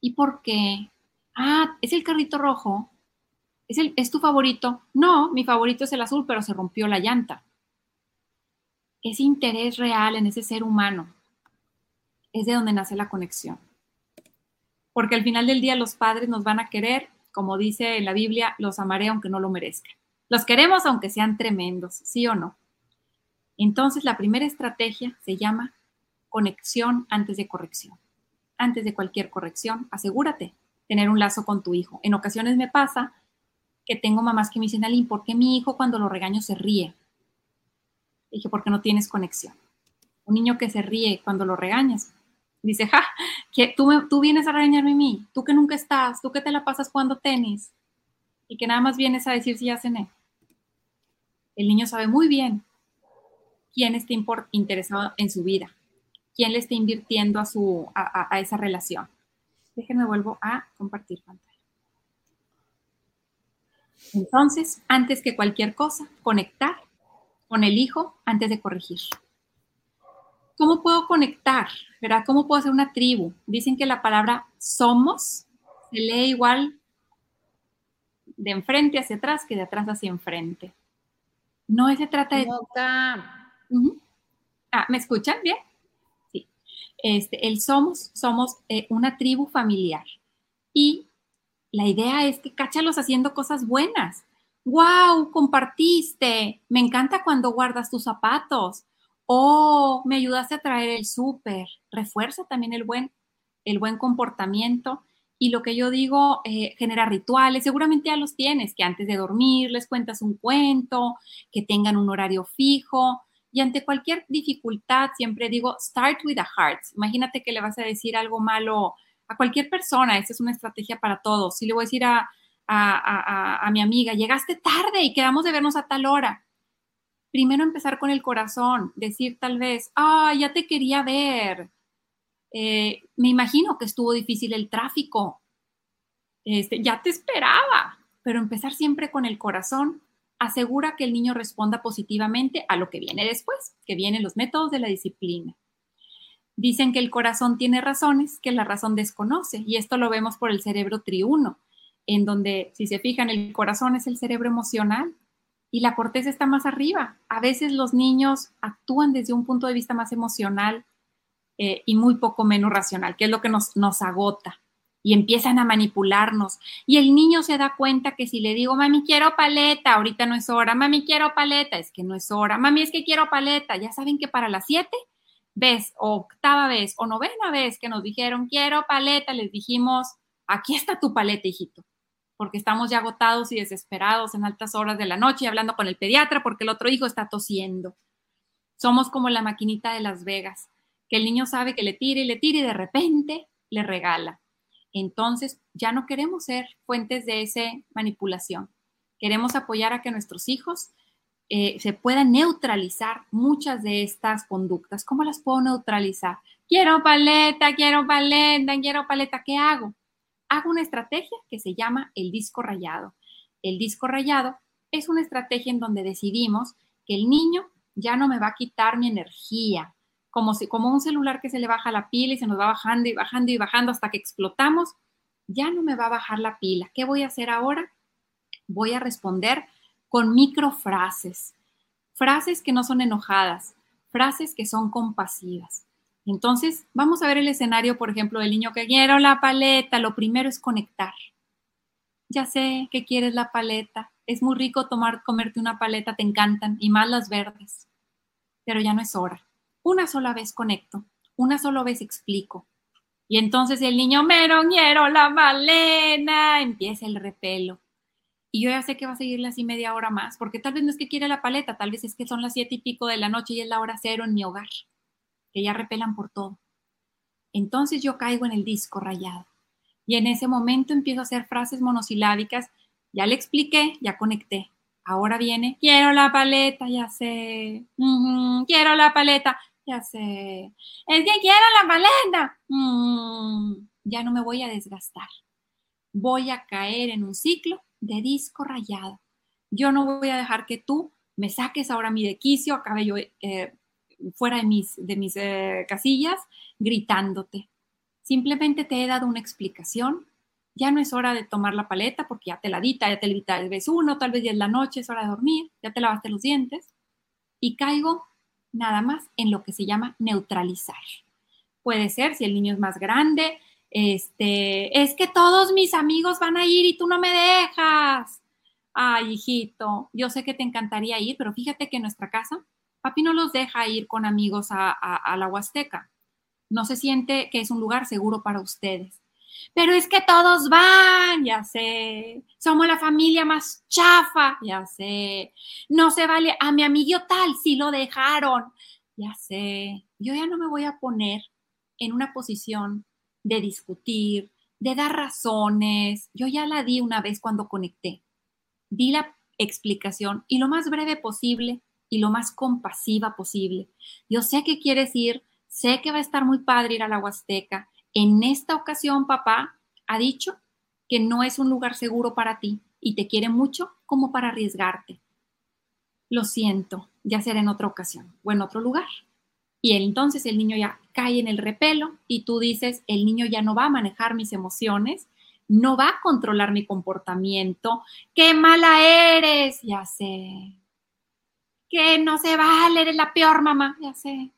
¿Y por qué? Ah, es el carrito rojo. ¿Es, el, ¿Es tu favorito? No, mi favorito es el azul, pero se rompió la llanta. Ese interés real en ese ser humano es de donde nace la conexión. Porque al final del día los padres nos van a querer, como dice en la Biblia, los amaré aunque no lo merezcan. Los queremos aunque sean tremendos, ¿sí o no? Entonces la primera estrategia se llama conexión antes de corrección. Antes de cualquier corrección, asegúrate tener un lazo con tu hijo. En ocasiones me pasa que tengo mamás que me dicen, Aline, ¿por qué mi hijo cuando lo regaño se ríe? Y dije, porque no tienes conexión. Un niño que se ríe cuando lo regañas, dice, ja, que tú, tú vienes a regañarme a mí, tú que nunca estás, tú que te la pasas jugando tenis y que nada más vienes a decir si ya cené. El niño sabe muy bien quién está interesado en su vida, quién le está invirtiendo a, su, a, esa relación. Déjenme vuelvo a compartir pantalla. Entonces, antes que cualquier cosa, conectar con el hijo antes de corregir. ¿Cómo puedo conectar? ¿Verdad? ¿Cómo puedo hacer una tribu? Dicen que la palabra somos se lee igual de enfrente hacia atrás que de atrás hacia enfrente. No se trata de... Ah, ¿me escuchan bien? Este, el somos, somos eh, una tribu familiar. Y la idea es que cáchalos haciendo cosas buenas. ¡Wow! Compartiste. Me encanta cuando guardas tus zapatos. Oh, me ayudaste a traer el súper. Refuerza también el buen, el buen comportamiento. Y lo que yo digo, eh, genera rituales. Seguramente ya los tienes, que antes de dormir les cuentas un cuento, que tengan un horario fijo. Y ante cualquier dificultad, siempre digo, start with a heart. Imagínate que le vas a decir algo malo a cualquier persona. Esa es una estrategia para todos. Si le voy a decir a, a, mi amiga, llegaste tarde y quedamos de vernos a tal hora. Primero empezar con el corazón, decir tal vez, ah, ya te quería ver. Eh, me imagino que estuvo difícil el tráfico. Este, ya te esperaba. Pero empezar siempre con el corazón asegura que el niño responda positivamente a lo que viene después, que vienen los métodos de la disciplina. Dicen que el corazón tiene razones que la razón desconoce, y esto lo vemos por el cerebro triuno en donde, si se fijan, el corazón es el cerebro emocional y la corteza está más arriba. A veces los niños actúan desde un punto de vista más emocional eh, y muy poco menos racional, que es lo que nos, nos agota. Y empiezan a manipularnos. Y el niño se da cuenta que si le digo, mami, quiero paleta, ahorita no es hora, mami, quiero paleta, es que no es hora, mami, es que quiero paleta. Ya saben que para las siete vez, o octava vez, o novena vez que nos dijeron, quiero paleta, les dijimos, aquí está tu paleta, hijito porque estamos ya agotados y desesperados en altas horas de la noche y hablando con el pediatra porque el otro hijo está tosiendo. Somos como la maquinita de Las Vegas, que el niño sabe que le tira y le tira y de repente le regala. Entonces ya no queremos ser fuentes de esa manipulación. Queremos apoyar a que nuestros hijos eh, se puedan neutralizar muchas de estas conductas. ¿Cómo las puedo neutralizar? Quiero paleta, quiero paleta, quiero paleta. ¿Qué hago? hago una estrategia que se llama el disco rayado. El disco rayado es una estrategia en donde decidimos que el niño ya no me va a quitar mi energía, como, si, como un celular que se le baja la pila y se nos va bajando y bajando y bajando hasta que explotamos, ya no me va a bajar la pila. ¿Qué voy a hacer ahora? Voy a responder con microfrases, frases que no son enojadas, frases que son compasivas. Entonces, vamos a ver el escenario, por ejemplo, del niño que quiero la paleta. Lo primero es conectar. Ya sé que quieres la paleta. Es muy rico tomar, comerte una paleta, te encantan, y más las verdes. Pero ya no es hora. Una sola vez conecto, una sola vez explico. Y entonces el niño, mero, quiero la balena, empieza el repelo. Y yo ya sé que va a seguirle así media hora más, porque tal vez no es que quiere la paleta, tal vez es que son las siete y pico de la noche y es la hora cero en mi hogar que ya repelan por todo. Entonces yo caigo en el disco rayado. Y en ese momento empiezo a hacer frases monosilábicas. Ya le expliqué, ya conecté. Ahora viene, quiero la paleta, ya sé. quiero la paleta, Es que quiero la paleta. Mm, ya no me voy a desgastar. voy a caer en un ciclo de disco rayado. Yo no voy a dejar que tú me saques ahora mi de quicio, acabe yo eh, fuera de mis, de mis eh, casillas gritándote. Simplemente te he dado una explicación. Ya no es hora de tomar la paleta porque ya te la dita, ya te la tal vez uno, tal vez ya es la noche, es hora de dormir, ya te lavaste los dientes. Y caigo nada más en lo que se llama neutralizar. Puede ser si el niño es más grande, este, es que todos mis amigos van a ir y tú no me dejas. Ay, hijito, yo sé que te encantaría ir, pero fíjate que en nuestra casa, papi no los deja ir con amigos a, la Huasteca. No se siente que es un lugar seguro para ustedes. Pero es que todos van, ya sé. Somos la familia más chafa, ya sé. No se vale. A mi amigo tal, sí lo dejaron, ya sé. Yo ya no me voy a poner en una posición de discutir, de dar razones. Yo ya la di una vez cuando conecté. Di la explicación y lo más breve posible y lo más compasiva posible. Yo sé que quieres ir, sé que va a estar muy padre ir a la Huasteca. En esta ocasión, papá ha dicho que no es un lugar seguro para ti y te quiere mucho como para arriesgarte. Lo siento, ya será en otra ocasión o en otro lugar. Y entonces el niño ya cae en el repelo y tú dices, el niño ya no va a manejar mis emociones, no va a controlar mi comportamiento. ¡Qué mala eres! Ya sé. Que no se vale, eres la peor mamá, ya sé.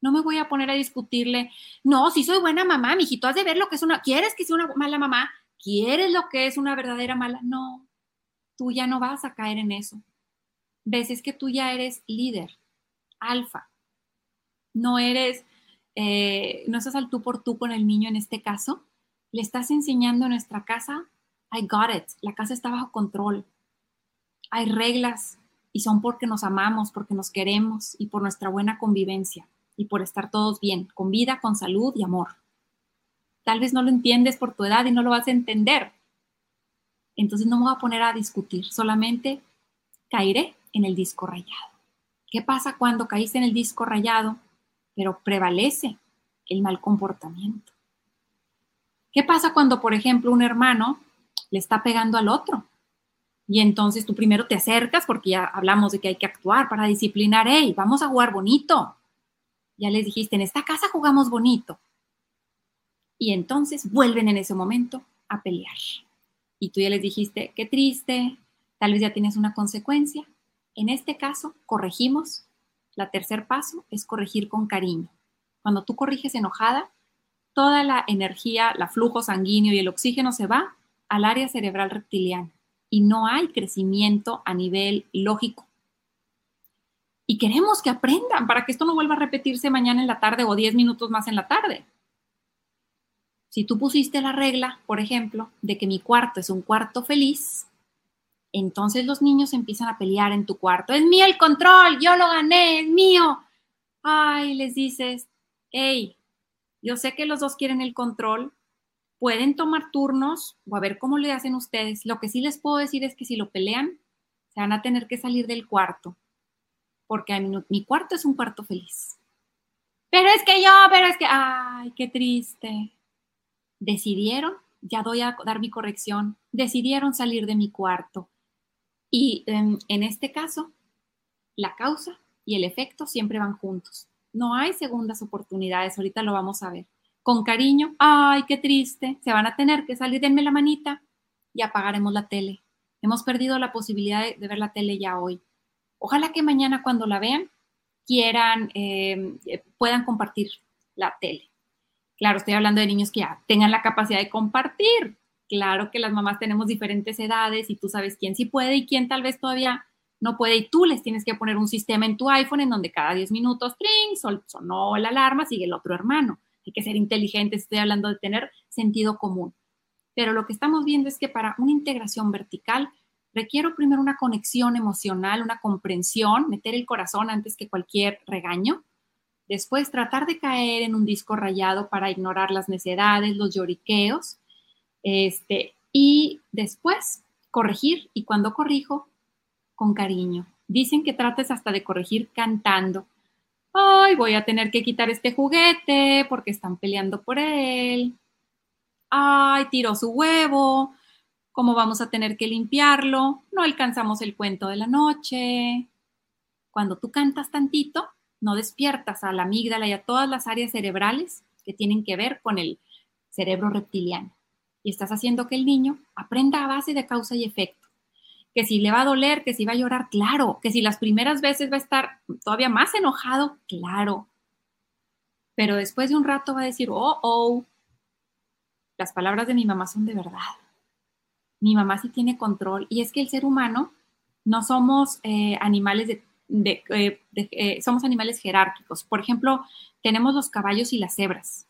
No me voy a poner a discutirle. No, si soy buena mamá, mijito, has de ver lo que es una. ¿Quieres que sea una mala mamá? ¿Quieres lo que es una verdadera mala? No, tú ya no vas a caer en eso. Ves, es que tú ya eres líder, alfa no eres, eh, no estás al tú por tú con el niño en este caso, le estás enseñando en nuestra casa, I got it, la casa está bajo control, hay reglas y son porque nos amamos, porque nos queremos y por nuestra buena convivencia y por estar todos bien, con vida, con salud y amor. Tal vez no lo entiendes por tu edad y no lo vas a entender. Entonces no me voy a poner a discutir, solamente caeré en el disco rayado. ¿Qué pasa cuando caíste en el disco rayado pero prevalece el mal comportamiento. ¿Qué pasa cuando, por ejemplo, un hermano le está pegando al otro? Y entonces tú primero te acercas porque ya hablamos de que hay que actuar para disciplinar, hey, vamos a jugar bonito. Ya les dijiste, en esta casa jugamos bonito. Y entonces vuelven en ese momento a pelear. Y tú ya les dijiste, qué triste, tal vez ya tienes una consecuencia. En este caso, corregimos la tercer paso es corregir con cariño. Cuando tú corriges enojada, toda la energía, la flujo sanguíneo y el oxígeno se va al área cerebral reptiliana y no hay crecimiento a nivel lógico. Y queremos que aprendan para que esto no vuelva a repetirse mañana en la tarde o 10 minutos más en la tarde. Si tú pusiste la regla, por ejemplo, de que mi cuarto es un cuarto feliz, entonces los niños empiezan a pelear en tu cuarto. Es mío el control, yo lo gané, es mío. Ay, les dices, hey, yo sé que los dos quieren el control, pueden tomar turnos o a ver cómo le hacen ustedes. Lo que sí les puedo decir es que si lo pelean, se van a tener que salir del cuarto, porque mi, mi cuarto es un cuarto feliz. Pero es que yo, pero es que, ay, qué triste. Decidieron, ya doy a dar mi corrección, decidieron salir de mi cuarto y en, este caso, la causa y el efecto siempre van juntos. No hay segundas oportunidades, ahorita lo vamos a ver. Con cariño, ay, qué triste, se van a tener que salir, denme la manita y apagaremos la tele. Hemos perdido la posibilidad de, ver la tele ya hoy. Ojalá que mañana cuando la vean quieran, em, eh, puedan compartir la tele. Claro, estoy hablando de niños que ya tengan la capacidad de compartir, Claro que las mamás tenemos diferentes edades y tú sabes quién sí puede y quién tal vez todavía no puede y tú les tienes que poner un sistema en tu iPhone en donde cada 10 minutos, tring, sonó la alarma, sigue el otro hermano. Hay que ser inteligentes, estoy hablando de tener sentido común. Pero lo que estamos viendo es que para una integración vertical requiero primero una conexión emocional, una comprensión, meter el corazón antes que cualquier regaño. Después tratar de caer en un disco rayado para ignorar las necedades, los lloriqueos este, y después corregir, y cuando corrijo, con cariño. Dicen que trates hasta de corregir cantando. Ay, voy a tener que quitar este juguete porque están peleando por él. ay, tiró su huevo, cómo vamos a tener que limpiarlo, no alcanzamos el cuento de la noche. Cuando tú cantas tantito, no despiertas a la amígdala y a todas las áreas cerebrales que tienen que ver con el cerebro reptiliano. Y estás haciendo que el niño aprenda a base de causa y efecto. Que si le va a doler, que si va a llorar, claro. Que si las primeras veces va a estar todavía más enojado, claro. Pero después de un rato va a decir, oh, oh, las palabras de mi mamá son de verdad mi mamá sí tiene control. Y es que el ser humano no somos eh, animales de, eh, eh, somos animales jerárquicos. Por ejemplo, tenemos los caballos y las cebras.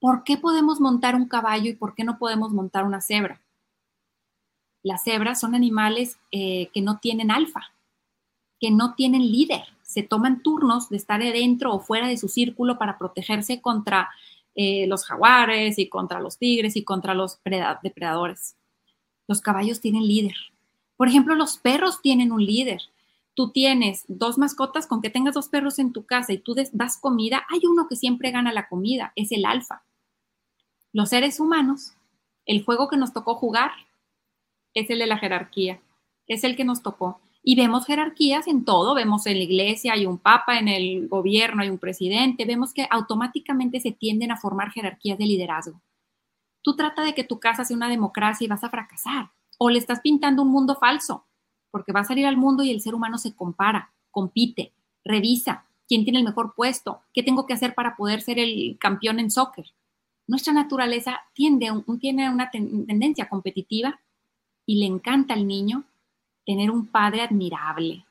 ¿Por qué podemos montar un caballo y por qué no podemos montar una cebra? Las cebras son animales que no tienen alfa, que no tienen líder. Se toman turnos de estar dentro o fuera de su círculo para protegerse contra los jaguares y contra los tigres y contra los depredadores. Los caballos tienen líder. Por ejemplo, los perros tienen un líder. Tú tienes dos mascotas, con que tengas dos perros en tu casa y tú das comida, hay uno que siempre gana la comida, es el alfa. Los seres humanos, el juego que nos tocó jugar es el de la jerarquía, es el que nos tocó. Y vemos jerarquías en todo, vemos en la iglesia, hay un papa, en el gobierno hay un presidente, vemos que automáticamente se tienden a formar jerarquías de liderazgo. Tú trata de que tu casa sea una democracia y vas a fracasar. O le estás pintando un mundo falso, porque va a salir al mundo y el ser humano se compara, compite, revisa quién tiene el mejor puesto, qué tengo que hacer para poder ser el campeón en soccer. Nuestra naturaleza tiene una tendencia competitiva y le encanta al niño tener un padre admirable.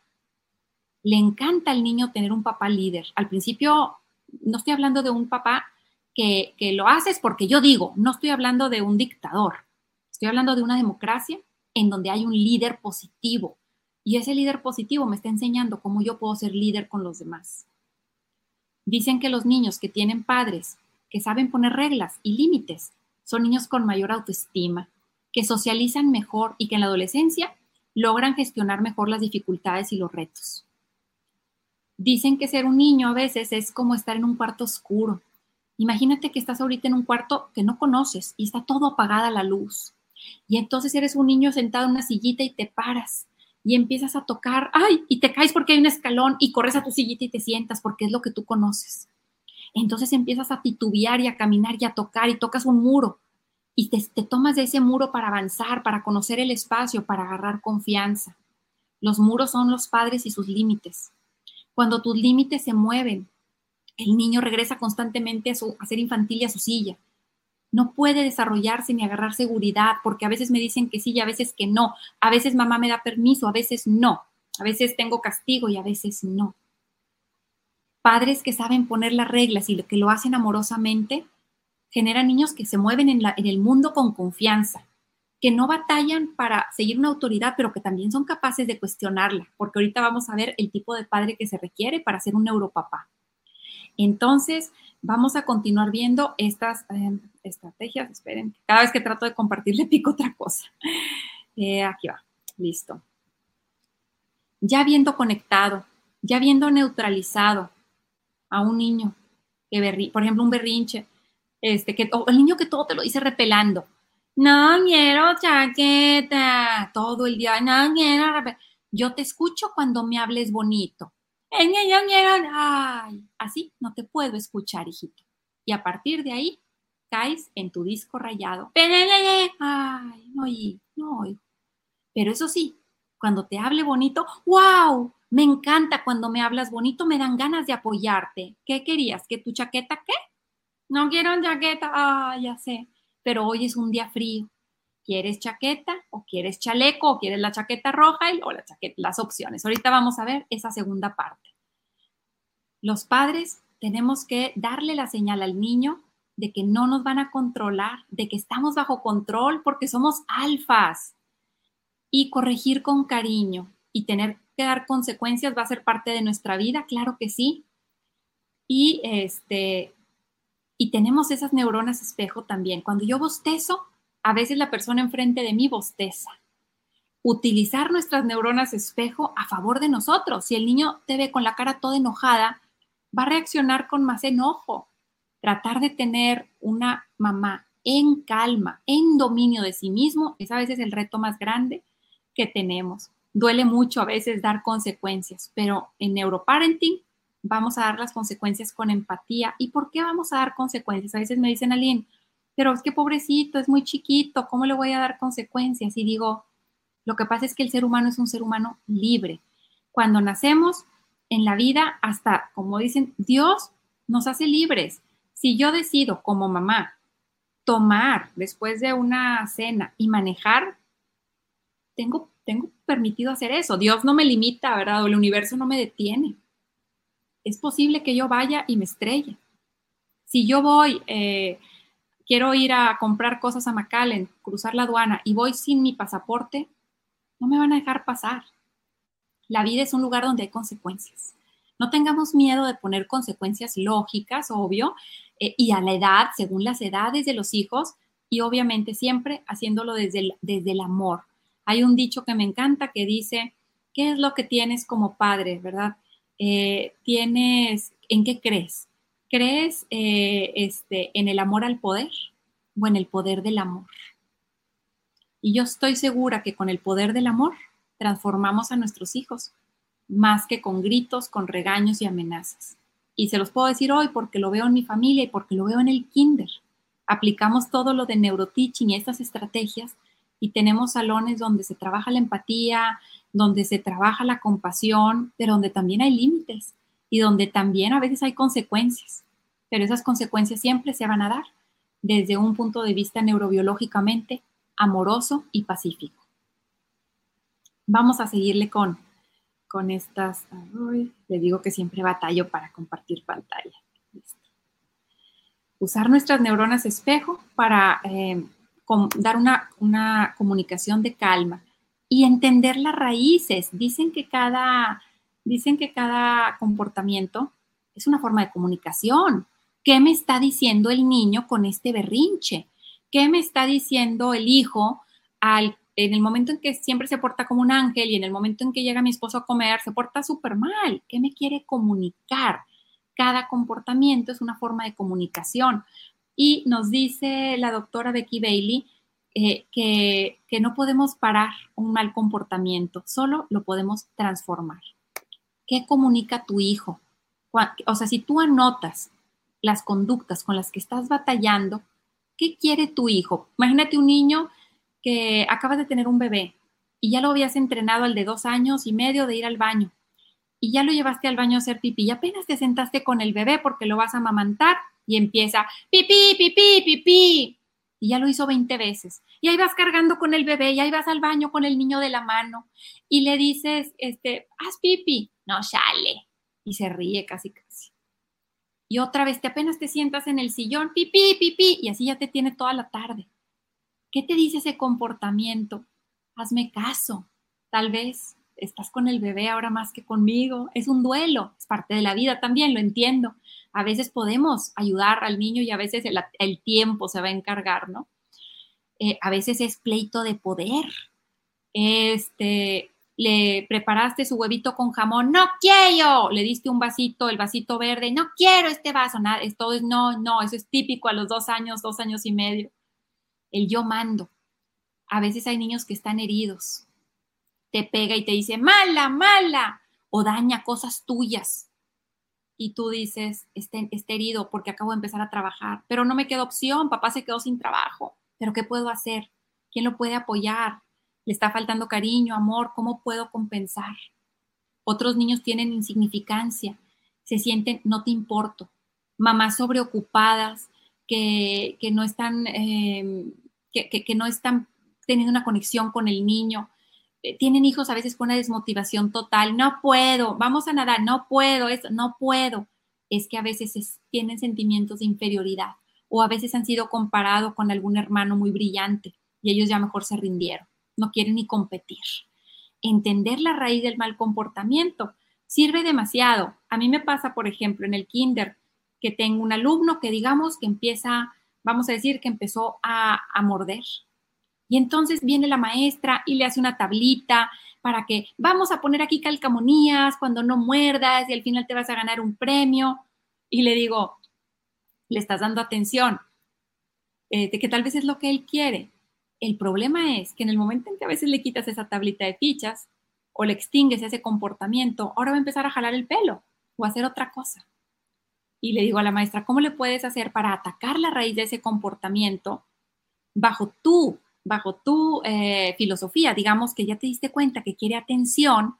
Le encanta al niño tener un papá líder. Al principio, no estoy hablando de un papá que, lo haces porque yo digo, no estoy hablando de un dictador, estoy hablando de una democracia en donde hay un líder positivo. Y ese líder positivo me está enseñando cómo yo puedo ser líder con los demás. Dicen que los niños que tienen padres que saben poner reglas y límites son niños con mayor autoestima, que socializan mejor y que en la adolescencia logran gestionar mejor las dificultades y los retos. Dicen que ser un niño a veces es como estar en un cuarto oscuro, Imagínate que estás ahorita en un cuarto que no conoces y está todo apagada la luz. Y entonces eres un niño sentado en una sillita y te paras y empiezas a tocar, ay, y te caes porque hay un escalón y corres a tu sillita y te sientas porque es lo que tú conoces. Entonces empiezas a titubear y a caminar y a tocar y tocas un muro y te, te tomas de ese muro para avanzar, para conocer el espacio, para agarrar confianza. Los muros son los padres y sus límites. Cuando tus límites se mueven, el niño regresa constantemente a, su, ser infantil y a su silla. No puede desarrollarse ni agarrar seguridad porque a veces me dicen que sí y a veces que no. A veces mamá me da permiso, a veces no. A veces tengo castigo y a veces no. Padres que saben poner las reglas y que lo hacen amorosamente generan niños que se mueven en, el mundo con confianza, que no batallan para seguir una autoridad, pero que también son capaces de cuestionarla, porque ahorita vamos a ver el tipo de padre que se requiere para ser un neuropapá. Entonces, vamos a continuar viendo estas em, estrategias. Esperen, cada vez que trato de compartir <laughs> le pico otra cosa. Eh, aquí va, listo. Ya viendo conectado, ya viendo neutralizado a un niño que por ejemplo, un berrinche, este, que, el niño que todo te lo dice repelando. No quiero chaqueta, todo el día, no quiero. Yo te escucho cuando me hables bonito Ay, así no te puedo escuchar, hijito. Y a partir de ahí caes en tu disco rayado. Ay, no oí, no oigo. Pero eso sí, cuando te hable bonito, wow, me encanta cuando me hablas bonito, me dan ganas de apoyarte. ¿Qué querías? ¿Que tu chaqueta qué? No quiero chaqueta, ah, ya sé, pero hoy es un día frío. ¿Quieres chaqueta o quieres chaleco o quieres la chaqueta roja o? Las opciones. Ahorita vamos a ver esa segunda parte. Los padres tenemos que darle la señal al niño de que no nos van a controlar, de que estamos bajo control porque somos alfas y corregir con cariño y tener que dar consecuencias va a ser parte de nuestra vida, claro que sí. Y este y tenemos esas neuronas espejo también. Cuando yo bostezo, a veces la persona enfrente de mí bosteza. Utilizar nuestras neuronas espejo a favor de nosotros. Si el niño te ve con la cara toda enojada, va a reaccionar con más enojo. Tratar de tener una mamá en calma, en dominio de sí mismo, es a veces el reto más grande que tenemos. Duele mucho a veces dar consecuencias, pero en neuroparenting vamos a dar las consecuencias con empatía. ¿Y por qué vamos a dar consecuencias? A veces me dicen alguien, pero es que pobrecito, es muy chiquito, ¿cómo le voy a dar consecuencias? Y digo, lo que pasa es que el ser humano es un ser humano libre. Cuando nacemos en la vida, hasta, como dicen, Dios nos hace libres. Si yo decido como mamá tomar después de una cena y manejar, tengo, tengo permitido hacer eso. Dios no me limita, ¿verdad? O el universo no me detiene. Es posible que yo vaya y me estrelle. Si yo voy, eh, quiero ir a comprar cosas a McAllen, cruzar la aduana y voy sin mi pasaporte, no me van a dejar pasar. La vida es un lugar donde hay consecuencias. No tengamos miedo de poner consecuencias lógicas, obvio, eh, y a la edad, según las edades de los hijos, y obviamente siempre haciéndolo desde el, desde el amor. Hay un dicho que me encanta que dice, ¿qué es lo que tienes como padre, verdad? Eh, tienes, ¿en qué crees? ¿Crees eh, este, en el amor al poder o en el poder del amor? Y yo estoy segura que con el poder del amor transformamos a nuestros hijos, más que con gritos, con regaños y amenazas. Y se los puedo decir hoy porque lo veo en mi familia y porque lo veo en el kinder. Aplicamos todo lo de neuroteaching y estas estrategias y tenemos salones donde se trabaja la empatía, donde se trabaja la compasión, pero donde también hay límites y donde también a veces hay consecuencias. Pero esas consecuencias siempre se van a dar desde un punto de vista neurobiológicamente amoroso y pacífico. Vamos a seguirle con con estas, le digo que siempre batallo para compartir pantalla. Usar nuestras neuronas espejo para eh, dar una, una comunicación de calma y entender las raíces. Dicen que cada, dicen que cada comportamiento es una forma de comunicación. ¿Qué me está diciendo el niño con este berrinche? ¿Qué me está diciendo el hijo al en el momento en que siempre se porta como un ángel y en el momento en que llega mi esposo a comer, se porta súper mal. ¿Qué me quiere comunicar? Cada comportamiento es una forma de comunicación. Y nos dice la doctora Becky Bailey eh, que, que no podemos parar un mal comportamiento, solo lo podemos transformar. ¿Qué comunica tu hijo? O sea, si tú anotas las conductas con las que estás batallando, ¿qué quiere tu hijo? Imagínate un niño que acabas de tener un bebé y ya lo habías entrenado al de dos años y medio de ir al baño y ya lo llevaste al baño a hacer pipí y apenas te sentaste con el bebé porque lo vas a amamantar y empieza pipí, pipí, pipí. Y ya lo hizo 20 veces. Y ahí vas cargando con el bebé y ahí vas al baño con el niño de la mano y le dices, este, haz pipí. No, sale. Y se ríe casi, casi. Y otra vez te apenas te sientas en el sillón, pipí, pipí, y así ya te tiene toda la tarde. ¿Qué te dice ese comportamiento? Hazme caso. Tal vez estás con el bebé ahora más que conmigo. Es un duelo, es parte de la vida también, lo entiendo. A veces podemos ayudar al niño y a veces el, tiempo se va a encargar, ¿no? Eh, a veces es pleito de poder. Este, le preparaste su huevito con jamón, no quiero, le diste un vasito, el vasito verde, no quiero este vaso, nada, esto es no, no, eso es típico a los dos años, dos años y medio el yo mando. A veces hay niños que están heridos. Te pega y te dice, mala, mala, o daña cosas tuyas. Y tú dices, esté, herido porque acabo de empezar a trabajar, pero no me queda opción, papá se quedó sin trabajo, pero ¿qué puedo hacer? ¿Quién lo puede apoyar? Le está faltando cariño, amor, ¿cómo puedo compensar? Otros niños tienen insignificancia, se sienten, no te importo. Mamás sobreocupadas, que, no están em, que, no están teniendo una conexión con el niño. Eh, tienen hijos a veces con una desmotivación total. No puedo, vamos a nadar, no puedo, eso, no puedo. Es que a veces tienen sentimientos de inferioridad o a veces han sido comparados con algún hermano muy brillante y ellos ya mejor se rindieron, no quieren ni competir. Entender la raíz del mal comportamiento sirve demasiado. A mí me pasa, por ejemplo, en el kinder, que tengo un alumno que digamos que empieza vamos a decir que empezó a, morder. Y entonces viene la maestra y le hace una tablita para que vamos a poner aquí calcamonías cuando no muerdas y al final te vas a ganar un premio. Y le digo, le estás dando atención. eh, de que tal vez es lo que él quiere. El problema es que en el momento en que a veces le quitas esa tablita de fichas o le extingues ese comportamiento, ahora va a empezar a jalar el pelo o a hacer otra cosa. Y le digo a la maestra, ¿cómo le puedes hacer para atacar la raíz de ese comportamiento bajo tu, bajo tu eh, filosofía? Digamos que ya te diste cuenta que quiere atención,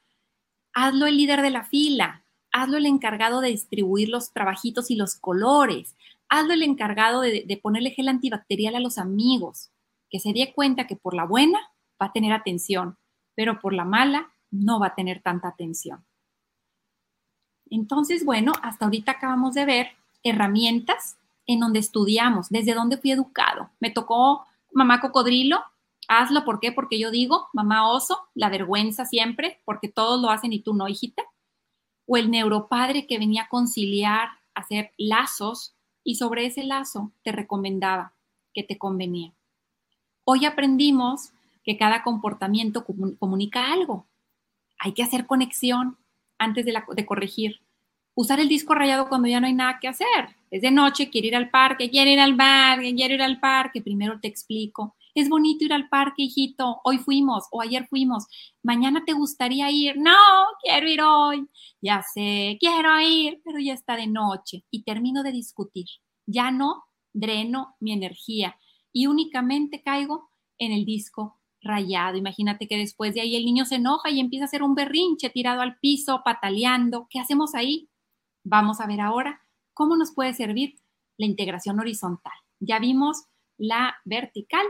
hazlo el líder de la fila, hazlo el encargado de distribuir los trabajitos y los colores, hazlo el encargado de, de ponerle gel antibacterial a los amigos, que se dé cuenta que por la buena va a tener atención, pero por la mala no va a tener tanta atención. Entonces, bueno, hasta ahorita acabamos de ver herramientas en donde estudiamos, desde dónde fui educado. Me tocó mamá cocodrilo, hazlo. Porque yo digo, mamá oso, la vergüenza siempre, porque todos lo hacen y tú no, hijita. O el neuropadre que venía a conciliar, hacer lazos y sobre ese lazo te recomendaba que te convenía. Hoy aprendimos que cada comportamiento comunica algo. Hay que hacer conexión antes de, corregir. Usar el disco rayado cuando ya no hay nada que hacer. Es de noche, quiero ir al parque, quiero ir al parque, quiero ir al parque. Primero te explico. Es bonito ir al parque, hijito. Hoy fuimos o ayer fuimos. Mañana te gustaría ir. No, quiero ir hoy. Ya sé, quiero ir, pero ya está de noche. Y termino de discutir. Ya no dreno mi energía y únicamente caigo en el disco rayado. Imagínate que después de ahí el niño se enoja y empieza a hacer un berrinche tirado al piso, pataleando. ¿Qué hacemos ahí? Vamos a ver ahora cómo nos puede servir la integración horizontal. Ya vimos la vertical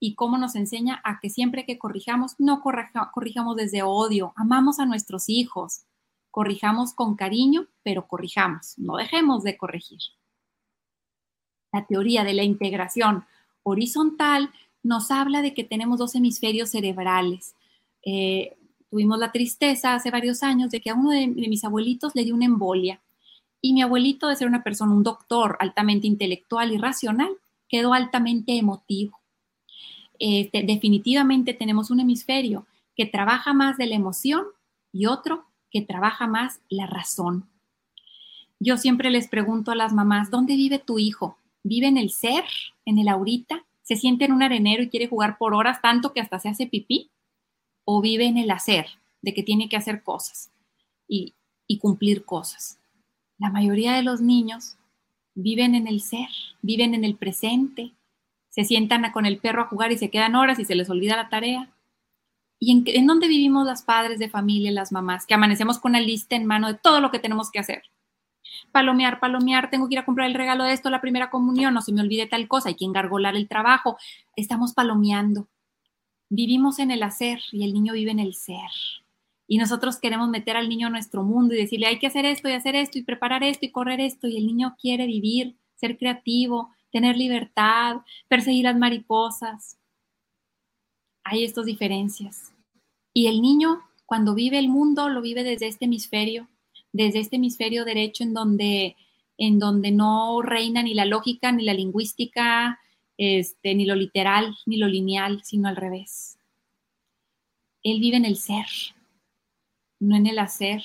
y cómo nos enseña a que siempre que corrijamos, no corrijamos desde odio, amamos a nuestros hijos, corrijamos con cariño, pero corrijamos, no dejemos de corregir. La teoría de la integración horizontal nos habla de que tenemos dos hemisferios cerebrales. Eh, tuvimos la tristeza hace varios años de que a uno de, mis abuelitos le dio una embolia y mi abuelito de ser una persona, un doctor altamente intelectual y racional, quedó altamente emotivo. Este, definitivamente tenemos un hemisferio que trabaja más de la emoción y otro que trabaja más la razón. Yo siempre les pregunto a las mamás, ¿dónde vive tu hijo? ¿Vive en el ser, en el ahorita? ¿Se siente en un arenero y quiere jugar por horas tanto que hasta se hace pipí? ¿O vive en el hacer, de que tiene que hacer cosas y, y cumplir cosas? La mayoría de los niños viven en el ser, viven en el presente, se sientan con el perro a jugar y se quedan horas y se les olvida la tarea. ¿Y en, dónde vivimos las padres de familia, las mamás, que amanecemos con una lista en mano de todo lo que tenemos que hacer? Palomear, palomear, tengo que ir a comprar el regalo de esto, la primera comunión, no se me olvide tal cosa, hay que engargolar el trabajo. Estamos palomeando. Vivimos en el hacer y el niño vive en el ser. Y nosotros queremos meter al niño a nuestro mundo y decirle, hay que hacer esto y hacer esto y preparar esto y correr esto. Y el niño quiere vivir, ser creativo, tener libertad, perseguir las mariposas. Hay estas diferencias. Y el niño, cuando vive el mundo, lo vive desde este hemisferio, desde este hemisferio derecho en donde, en donde no reina ni la lógica, ni la lingüística, este, ni lo literal, ni lo lineal, sino al revés. Él vive en el ser, no en el hacer.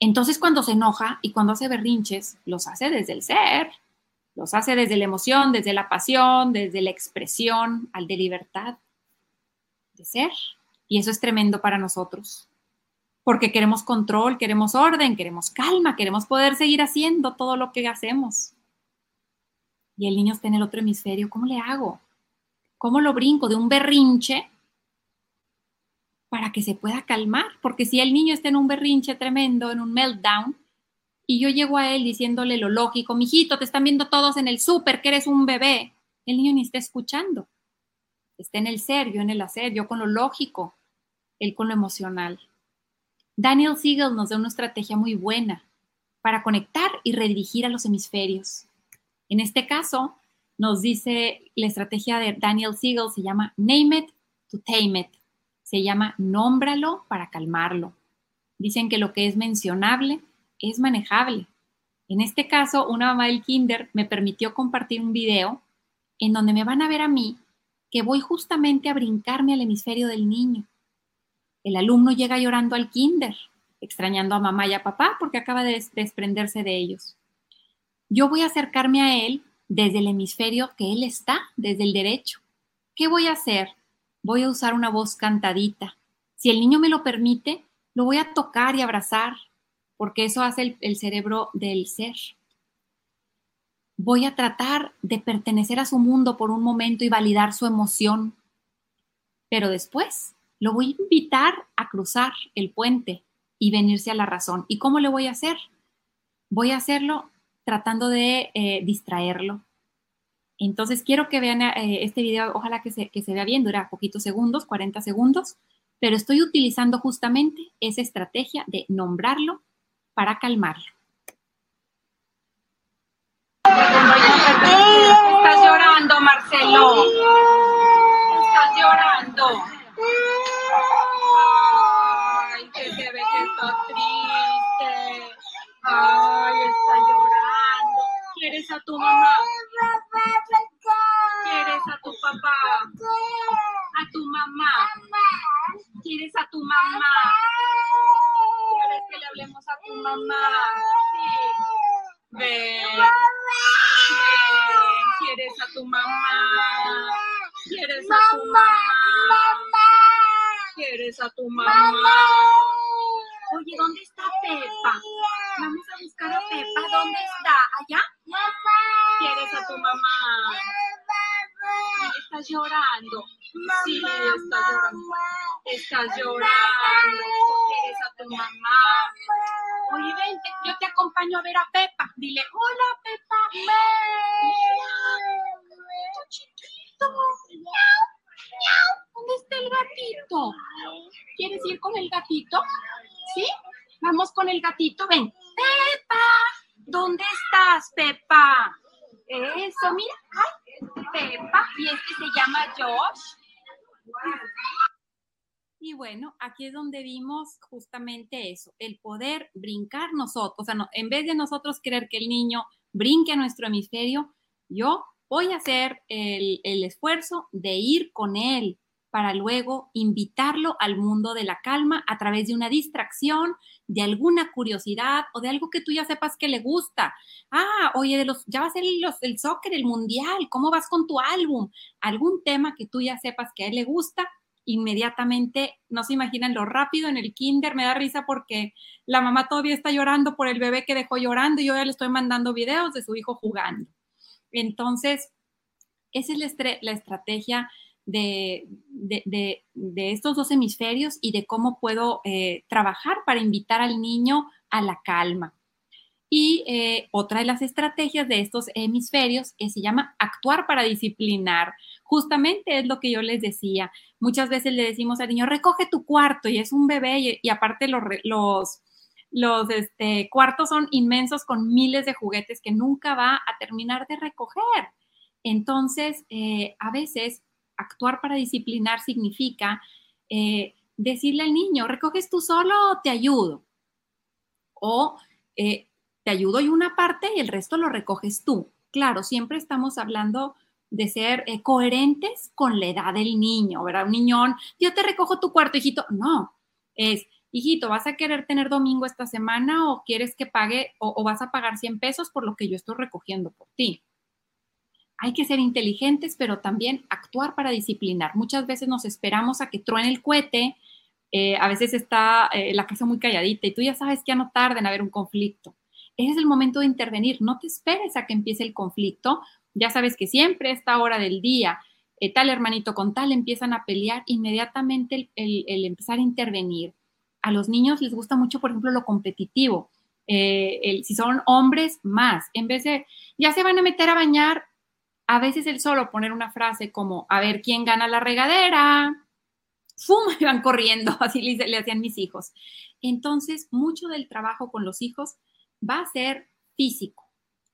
Entonces cuando se enoja y cuando hace berrinches, los hace desde el ser, los hace desde la emoción, desde la pasión, desde la expresión, al de libertad, de ser. Y eso es tremendo para nosotros, porque queremos control, queremos orden, queremos calma, queremos poder seguir haciendo todo lo que hacemos. Y el niño está en el otro hemisferio, ¿cómo le hago? ¿Cómo lo brinco de un berrinche para que se pueda calmar? Porque si el niño está en un berrinche tremendo, en un meltdown, y yo llego a él diciéndole lo lógico, mijito, te están viendo todos en el súper, que eres un bebé. El niño ni está escuchando. Está en el ser, yo en el hacer, yo con lo lógico, él con lo emocional. Daniel Siegel nos da una estrategia muy buena para conectar y redirigir a los hemisferios. En este caso, nos dice la estrategia de Daniel Siegel se llama Name it to Tame it. Se llama Nómbralo para calmarlo. Dicen que lo que es mencionable es manejable. En este caso, una mamá del kinder me permitió compartir un video en donde me van a ver a mí que voy justamente a brincarme al hemisferio del niño. El alumno llega llorando al kinder, extrañando a mamá y a papá porque acaba de desprenderse de ellos. Yo voy a acercarme a él desde el hemisferio que él está, desde el derecho. ¿Qué voy a hacer? Voy a usar una voz cantadita. Si el niño me lo permite, lo voy a tocar y abrazar, porque eso hace el, cerebro del ser. Voy a tratar de pertenecer a su mundo por un momento y validar su emoción. Pero después lo voy a invitar a cruzar el puente y venirse a la razón. ¿Y cómo le voy a hacer? Voy a hacerlo tratando de eh, distraerlo. Entonces quiero que vean eh, este video, ojalá que se, que se vea bien, dura poquitos segundos, 40 segundos, pero estoy utilizando justamente esa estrategia de nombrarlo para calmarlo. Estás llorando, Marcelo. Estás llorando. Ay, que se ve que está triste. Ay, está llorando. ¿Quieres a tu mamá? Eso, el poder brincar nosotros, o sea, en vez de nosotros querer que el niño brinque a nuestro hemisferio, yo voy a hacer el, el esfuerzo de ir con él, para luego invitarlo al mundo de la calma a través de una distracción, de alguna curiosidad o de algo que tú ya sepas que le gusta. Ah, oye, de los, ya va a ser los, el soccer, el mundial, ¿cómo vas con tu álbum? Algún tema que tú ya sepas que a él le gusta, inmediatamente, no se imaginan lo rápido en el kinder, me da risa porque la mamá todavía está llorando por el bebé que dejó llorando y yo ya le estoy mandando videos de su hijo jugando. Entonces, esa es la, la estrategia de, estos dos hemisferios y de cómo puedo eh, trabajar para invitar al niño a la calma. Y eh, otra de las estrategias de estos hemisferios se llama actuar para disciplinar. Justamente es lo que yo les decía. Muchas veces le decimos al niño, recoge tu cuarto y es un bebé y, aparte los, los, los este, cuartos son inmensos con miles de juguetes que nunca va a terminar de recoger. Entonces, eh, a veces actuar para disciplinar significa eh, decirle al niño, ¿recoges tú solo o te ayudo? O eh, ayudo y una parte y el resto lo recoges tú. Claro, siempre estamos hablando de ser eh, coherentes con la edad del niño, ¿verdad? Un niñón, yo te recojo tu cuarto, hijito. No, es, hijito, ¿vas a querer tener domingo esta semana o quieres que pague o, o vas a pagar 100 pesos por lo que yo estoy recogiendo por ti? hay que ser inteligentes, pero también actuar para disciplinar. Muchas veces nos esperamos a que truene el cohete, eh, a veces está eh, la casa muy calladita y tú ya sabes que ya no tarda en haber un conflicto. Ese es el momento de intervenir, no te esperes a que empiece el conflicto, ya sabes que siempre a esta hora del día, eh, tal hermanito con tal empiezan a pelear, inmediatamente el, empezar a intervenir. A los niños les gusta mucho, por ejemplo, lo competitivo. si son hombres, más. En vez de, ya se van a meter a bañar, a veces el solo poner una frase como, a ver quién gana la regadera, ¡fum! <laughs> Y van corriendo, así le, le hacían mis hijos. Entonces, mucho del trabajo con los hijos va a ser físico.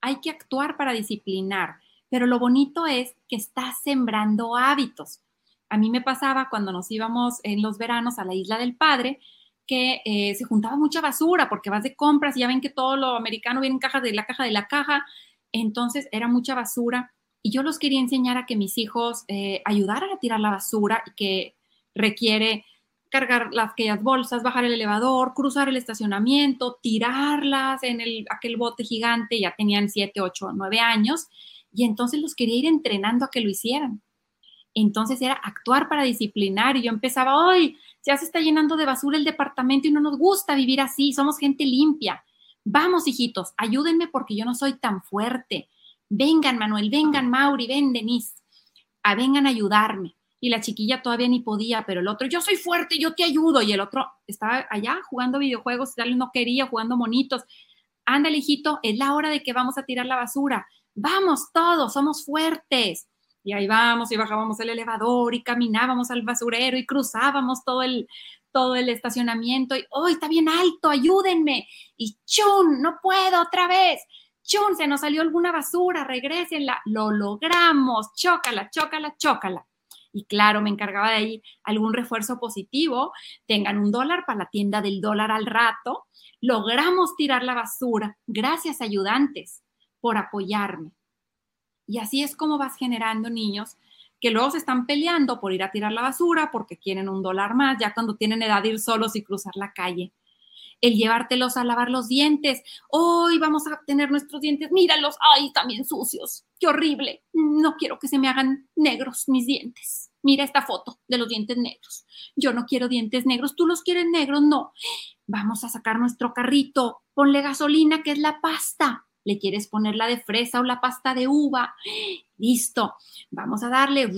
Hay que actuar para disciplinar, pero lo bonito es que estás sembrando hábitos. A mí me pasaba cuando nos íbamos en los veranos a la isla del padre, que eh, se juntaba mucha basura porque vas de compras y ya ven que todo lo americano viene en cajas de la caja de la caja. Entonces era mucha basura y yo los quería enseñar a que mis hijos eh, ayudaran a tirar la basura y que requiere cargar las, aquellas bolsas, bajar el elevador, cruzar el estacionamiento, tirarlas en el, aquel bote gigante, ya tenían 7, 8, 9 años. Y entonces los quería ir entrenando a que lo hicieran. Entonces era actuar para disciplinar y yo empezaba, hoy ya se está llenando de basura el departamento y no nos gusta vivir así, somos gente limpia. Vamos, hijitos, ayúdenme porque yo no soy tan fuerte. Vengan, Manuel, vengan, Mauri, ven, Denise. A, vengan a ayudarme. Y la chiquilla todavía ni podía, pero el otro, yo soy fuerte, yo te ayudo. Y el otro estaba allá jugando videojuegos, tal no quería, jugando monitos. Ándale, hijito, es la hora de que vamos a tirar la basura. Vamos todos, somos fuertes. Y ahí vamos y bajábamos el elevador y caminábamos al basurero y cruzábamos todo el, todo el estacionamiento y, ¡oh, está bien alto! ¡Ayúdenme! Y ¡chun! ¡No puedo otra vez! ¡Chun! Se nos salió alguna basura, regrésenla. Lo logramos. Chócala, chócala, chócala. Y claro, me encargaba de ahí algún refuerzo positivo. Tengan un dólar para la tienda del dólar al rato. Logramos tirar la basura. Gracias, ayudantes, por apoyarme. Y así es como vas generando niños que luego se están peleando por ir a tirar la basura porque quieren un dólar más, ya cuando tienen edad ir solos y cruzar la calle. El llevártelos a lavar los dientes. Hoy vamos a tener nuestros dientes. Míralos. Ay, también sucios. Qué horrible. No quiero que se me hagan negros mis dientes. Mira esta foto de los dientes negros. Yo no quiero dientes negros. ¿Tú los quieres negros? No. Vamos a sacar nuestro carrito. Ponle gasolina, que es la pasta le quieres poner la de fresa o la pasta de uva. Listo, vamos a darle,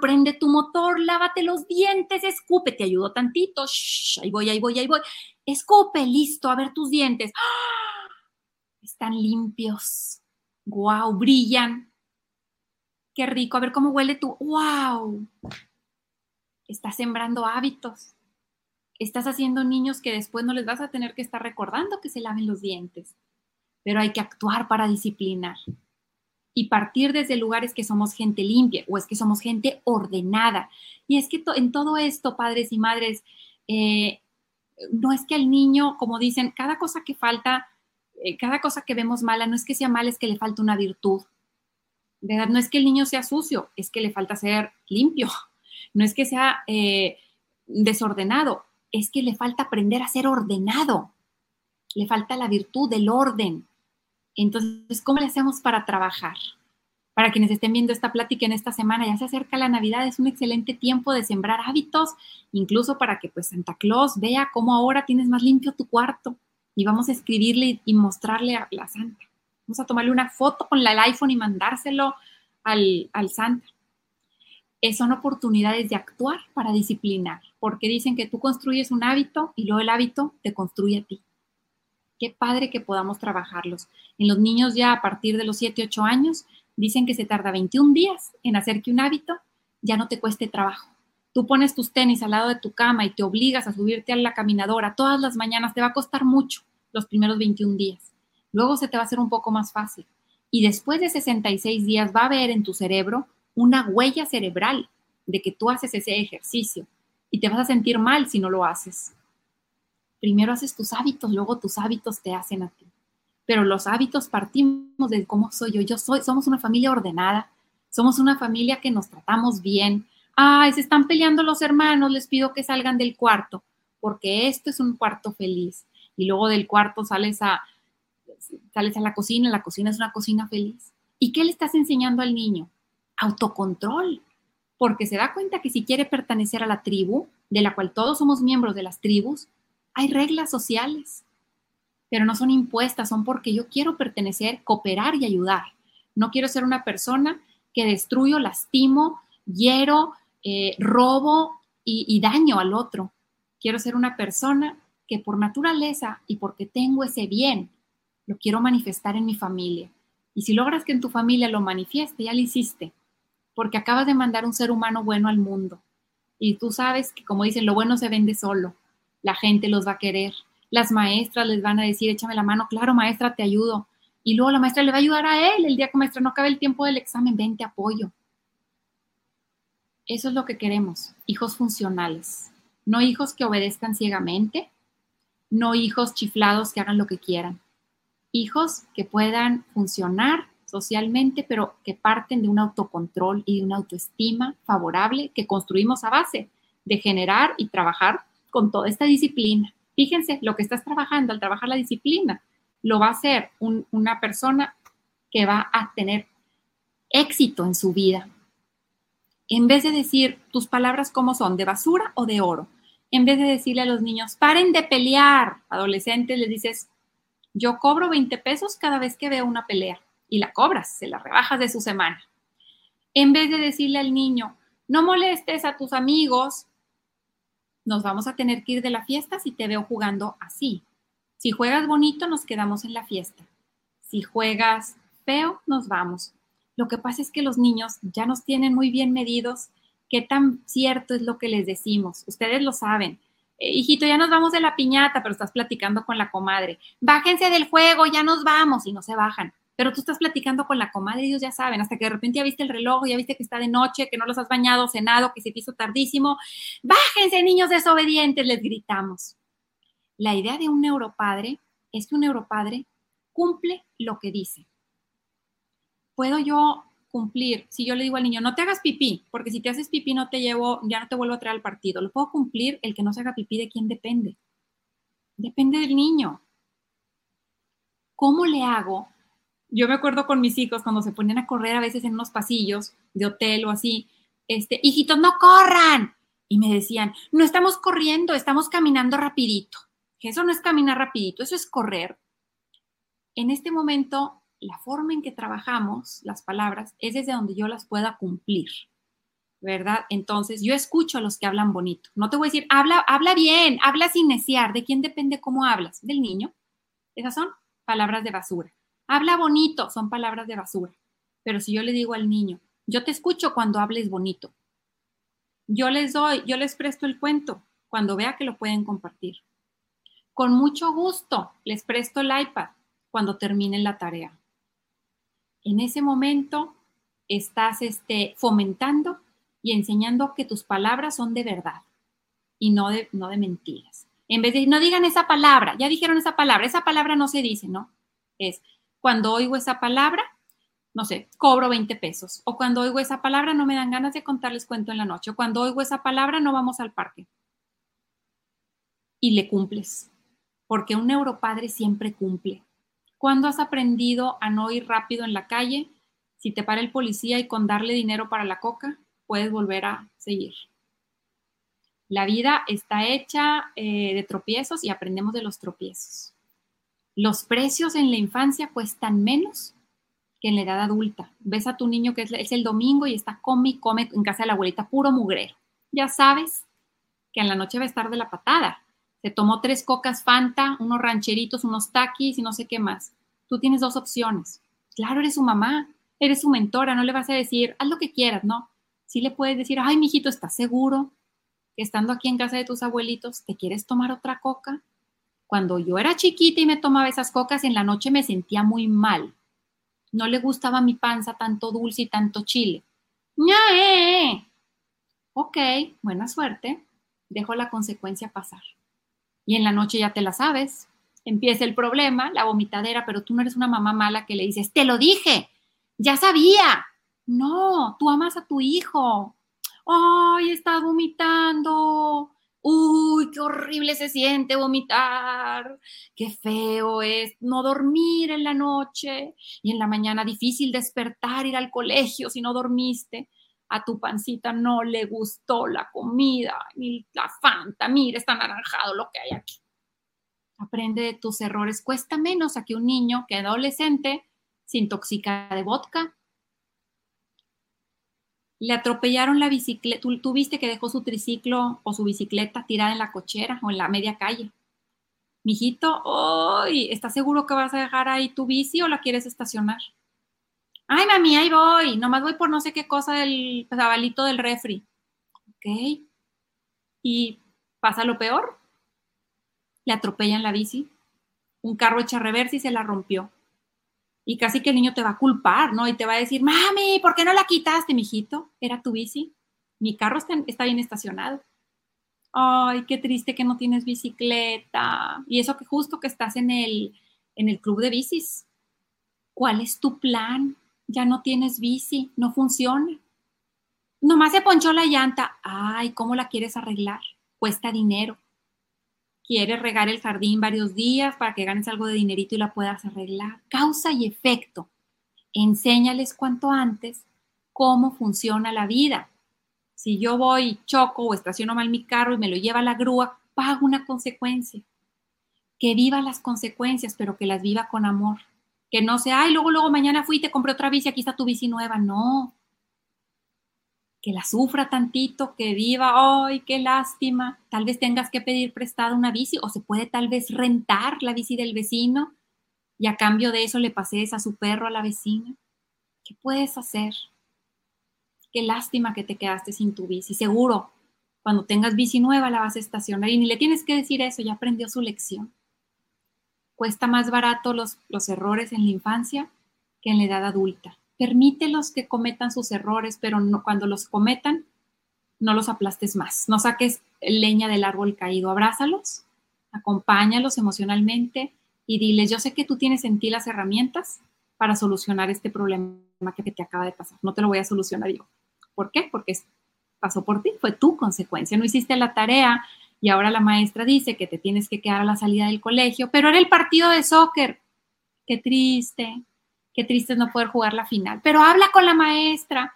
prende tu motor, lávate los dientes, escupe, te ayudo tantito, ahí voy, ahí voy, ahí voy, escupe, listo, a ver tus dientes. ¡Ah! Están limpios, wow, brillan. Qué rico, a ver cómo huele tu, wow. Estás sembrando hábitos. Estás haciendo niños que después no les vas a tener que estar recordando que se laven los dientes pero hay que actuar para disciplinar y partir desde lugares que somos gente limpia o es que somos gente ordenada. Y es que en todo esto, padres y madres, eh, no es que al niño, como dicen, cada cosa que falta, eh, cada cosa que vemos mala, no es que sea mala, es que le falta una virtud. ¿Verdad? No es que el niño sea sucio, es que le falta ser limpio. <laughs> No es que sea eh, desordenado, es que le falta aprender a ser ordenado. Le falta la virtud del orden. Entonces, ¿cómo le hacemos para trabajar? Para quienes estén viendo esta plática en esta semana, ya se acerca la Navidad, es un excelente tiempo de sembrar hábitos, incluso para que pues Santa Claus vea cómo ahora tienes más limpio tu cuarto y vamos a escribirle y mostrarle a la Santa. Vamos a tomarle una foto con el iPhone y mandárselo al, al Santa. Eh, son oportunidades de actuar para disciplinar, porque dicen que tú construyes un hábito y luego el hábito te construye a ti. Qué padre que podamos trabajarlos. En los niños ya a partir de los 7, 8 años dicen que se tarda 21 días en hacer que un hábito ya no te cueste trabajo. Tú pones tus tenis al lado de tu cama y te obligas a subirte a la caminadora todas las mañanas, te va a costar mucho los primeros 21 días. Luego se te va a hacer un poco más fácil. Y después de 66 días va a haber en tu cerebro una huella cerebral de que tú haces ese ejercicio y te vas a sentir mal si no lo haces. Primero haces tus hábitos, luego tus hábitos te hacen a ti. Pero los hábitos partimos de cómo soy yo. Yo soy, somos una familia ordenada, somos una familia que nos tratamos bien. Ay, se están peleando los hermanos, les pido que salgan del cuarto, porque esto es un cuarto feliz. Y luego del cuarto sales a, sales a la cocina, la cocina es una cocina feliz. ¿Y qué le estás enseñando al niño? Autocontrol, porque se da cuenta que si quiere pertenecer a la tribu, de la cual todos somos miembros de las tribus, hay reglas sociales, pero no son impuestas, son porque yo quiero pertenecer, cooperar y ayudar. No quiero ser una persona que destruyo, lastimo, hiero, eh, robo y, y daño al otro. Quiero ser una persona que por naturaleza y porque tengo ese bien, lo quiero manifestar en mi familia. Y si logras que en tu familia lo manifieste, ya lo hiciste, porque acabas de mandar un ser humano bueno al mundo. Y tú sabes que, como dicen, lo bueno se vende solo la gente los va a querer. Las maestras les van a decir, échame la mano, claro, maestra, te ayudo. Y luego la maestra le va a ayudar a él el día que maestra no acabe el tiempo del examen, ven, te apoyo. Eso es lo que queremos, hijos funcionales, no hijos que obedezcan ciegamente, no hijos chiflados que hagan lo que quieran, hijos que puedan funcionar socialmente, pero que parten de un autocontrol y de una autoestima favorable que construimos a base de generar y trabajar con toda esta disciplina. Fíjense, lo que estás trabajando al trabajar la disciplina, lo va a hacer una persona que va a tener éxito en su vida. En vez de decir tus palabras cómo son, de basura o de oro, en vez de decirle a los niños, paren de pelear, adolescentes, les dices, yo cobro 20 pesos cada vez que veo una pelea y la cobras, se la rebajas de su semana. En vez de decirle al niño, no molestes a tus amigos, nos vamos a tener que ir de la fiesta si te veo jugando así. Si juegas bonito, nos quedamos en la fiesta. Si juegas feo, nos vamos. Lo que pasa es que los niños ya nos tienen muy bien medidos qué tan cierto es lo que les decimos. Ustedes lo saben. Eh, hijito, ya nos vamos de la piñata, pero estás platicando con la comadre. Bájense del juego, ya nos vamos y no se bajan. Pero tú estás platicando con la comadre ellos ya saben, hasta que de repente ya viste el reloj, ya viste que está de noche, que no los has bañado, cenado, que se te hizo tardísimo. Bájense, niños desobedientes, les gritamos. La idea de un neuropadre es que un neuropadre cumple lo que dice. Puedo yo cumplir si yo le digo al niño, no te hagas pipí, porque si te haces pipí no te llevo, ya no te vuelvo a traer al partido. Lo puedo cumplir el que no se haga pipí de quién depende. Depende del niño. ¿Cómo le hago yo me acuerdo con mis hijos cuando se ponían a correr a veces en unos pasillos de hotel o así, este, hijitos, no corran. Y me decían, no estamos corriendo, estamos caminando rapidito. Eso no es caminar rapidito, eso es correr. En este momento, la forma en que trabajamos las palabras es desde donde yo las pueda cumplir, ¿verdad? Entonces, yo escucho a los que hablan bonito. No te voy a decir, habla, habla bien, habla sin neciar. ¿De quién depende cómo hablas? Del niño. Esas son palabras de basura. Habla bonito, son palabras de basura. Pero si yo le digo al niño, yo te escucho cuando hables bonito. Yo les doy, yo les presto el cuento cuando vea que lo pueden compartir. Con mucho gusto les presto el iPad cuando terminen la tarea. En ese momento estás este, fomentando y enseñando que tus palabras son de verdad y no de, no de mentiras. En vez de no digan esa palabra, ya dijeron esa palabra, esa palabra no se dice, ¿no? Es cuando oigo esa palabra, no sé, cobro 20 pesos. O cuando oigo esa palabra, no me dan ganas de contarles cuento en la noche. O cuando oigo esa palabra, no vamos al parque. Y le cumples. Porque un neuropadre siempre cumple. ¿Cuándo has aprendido a no ir rápido en la calle? Si te para el policía y con darle dinero para la coca, puedes volver a seguir. La vida está hecha eh, de tropiezos y aprendemos de los tropiezos. Los precios en la infancia cuestan menos que en la edad adulta. Ves a tu niño que es, el domingo y está come y come en casa de la abuelita puro mugrero. Ya sabes que en la noche va a estar de la patada. Se tomó tres cocas Fanta, unos rancheritos, unos taquis y no sé qué más. Tú tienes dos opciones. Claro, eres su mamá, eres su mentora, no le vas a decir, haz lo que quieras, ¿no? Sí le puedes decir, ay, mijito, ¿estás seguro que estando aquí en casa de tus abuelitos te quieres tomar otra coca? Cuando yo era chiquita y me tomaba esas cocas, en la noche me sentía muy mal. No le gustaba mi panza tanto dulce y tanto chile. ¡Ñae! Ok, buena suerte. Dejo la consecuencia pasar. Y en la noche ya te la sabes. Empieza el problema, la vomitadera, pero tú no eres una mamá mala que le dices, te lo dije, ya sabía. No, tú amas a tu hijo. ¡Ay, está vomitando! Uy, qué horrible se siente vomitar, qué feo es no dormir en la noche y en la mañana difícil despertar, ir al colegio si no dormiste. A tu pancita no le gustó la comida, ni la fanta, mira, está anaranjado lo que hay aquí. Aprende de tus errores. Cuesta menos a que un niño que adolescente se intoxica de vodka, le atropellaron la bicicleta, tú, viste que dejó su triciclo o su bicicleta tirada en la cochera o en la media calle. Mijito, hoy, ¿estás seguro que vas a dejar ahí tu bici o la quieres estacionar? Ay, mami, ahí voy, nomás voy por no sé qué cosa del zabalito del refri. Ok. ¿Y pasa lo peor? Le atropellan la bici. Un carro echa reversa y se la rompió y casi que el niño te va a culpar, ¿no? Y te va a decir, mami, ¿por qué no la quitaste, mijito? Era tu bici. Mi carro está, bien estacionado. Ay, qué triste que no tienes bicicleta. Y eso que justo que estás en el, en el club de bicis. ¿Cuál es tu plan? Ya no tienes bici, no funciona. Nomás se ponchó la llanta. Ay, ¿cómo la quieres arreglar? Cuesta dinero quieres regar el jardín varios días para que ganes algo de dinerito y la puedas arreglar. Causa y efecto. Enséñales cuanto antes cómo funciona la vida. Si yo voy, choco o estaciono mal mi carro y me lo lleva la grúa, pago una consecuencia. Que viva las consecuencias, pero que las viva con amor. Que no sea, ay, luego, luego mañana fui y te compré otra bici, aquí está tu bici nueva. No. Que la sufra tantito, que viva, ay, qué lástima. Tal vez tengas que pedir prestada una bici o se puede tal vez rentar la bici del vecino y a cambio de eso le pases a su perro a la vecina. ¿Qué puedes hacer? Qué lástima que te quedaste sin tu bici. Seguro, cuando tengas bici nueva la vas a estacionar y ni le tienes que decir eso, ya aprendió su lección cuesta más barato los, los errores en la infancia que en la edad adulta. Permítelos que cometan sus errores, pero cuando los cometan, no los aplastes más. No saques leña del árbol caído. Abrázalos, acompáñalos emocionalmente y diles, yo sé que tú tienes en ti las herramientas para solucionar este problema que te acaba de pasar. No te lo voy a solucionar yo. ¿Por qué? Porque pasó por ti, fue tu consecuencia. No hiciste la tarea, y ahora la maestra dice que te tienes que quedar a la salida del colegio, pero era el partido de soccer. Qué triste, qué triste es no poder jugar la final. Pero habla con la maestra.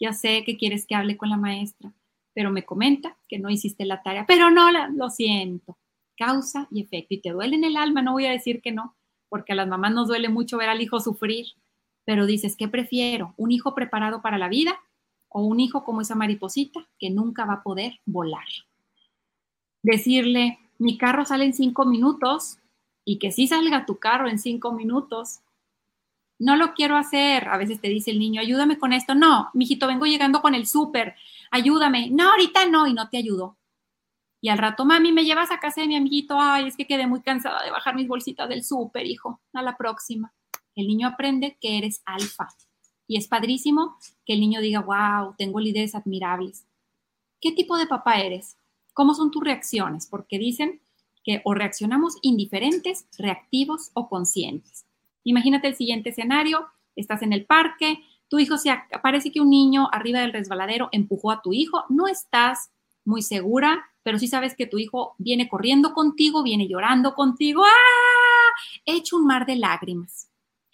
Ya sé que quieres que hable con la maestra, pero me comenta que no hiciste la tarea. Pero no, lo siento. Causa y efecto. Y te duele en el alma, no voy a decir que no, porque a las mamás nos duele mucho ver al hijo sufrir. Pero dices, ¿qué prefiero? ¿Un hijo preparado para la vida o un hijo como esa mariposita que nunca va a poder volar? Decirle, mi carro sale en cinco minutos y que sí salga tu carro en cinco minutos. No lo quiero hacer. A veces te dice el niño, ayúdame con esto. No, mijito, vengo llegando con el súper. Ayúdame. No, ahorita no, y no te ayudo. Y al rato, mami, me llevas a casa de mi amiguito. Ay, es que quedé muy cansada de bajar mis bolsitas del súper, hijo. A la próxima. El niño aprende que eres alfa. Y es padrísimo que el niño diga, wow, tengo líderes admirables. ¿Qué tipo de papá eres? ¿Cómo son tus reacciones? Porque dicen que o reaccionamos indiferentes, reactivos o conscientes. Imagínate el siguiente escenario, estás en el parque, tu hijo se parece que un niño arriba del resbaladero empujó a tu hijo, no estás muy segura, pero sí sabes que tu hijo viene corriendo contigo, viene llorando contigo, ¡ah! Hecho un mar de lágrimas.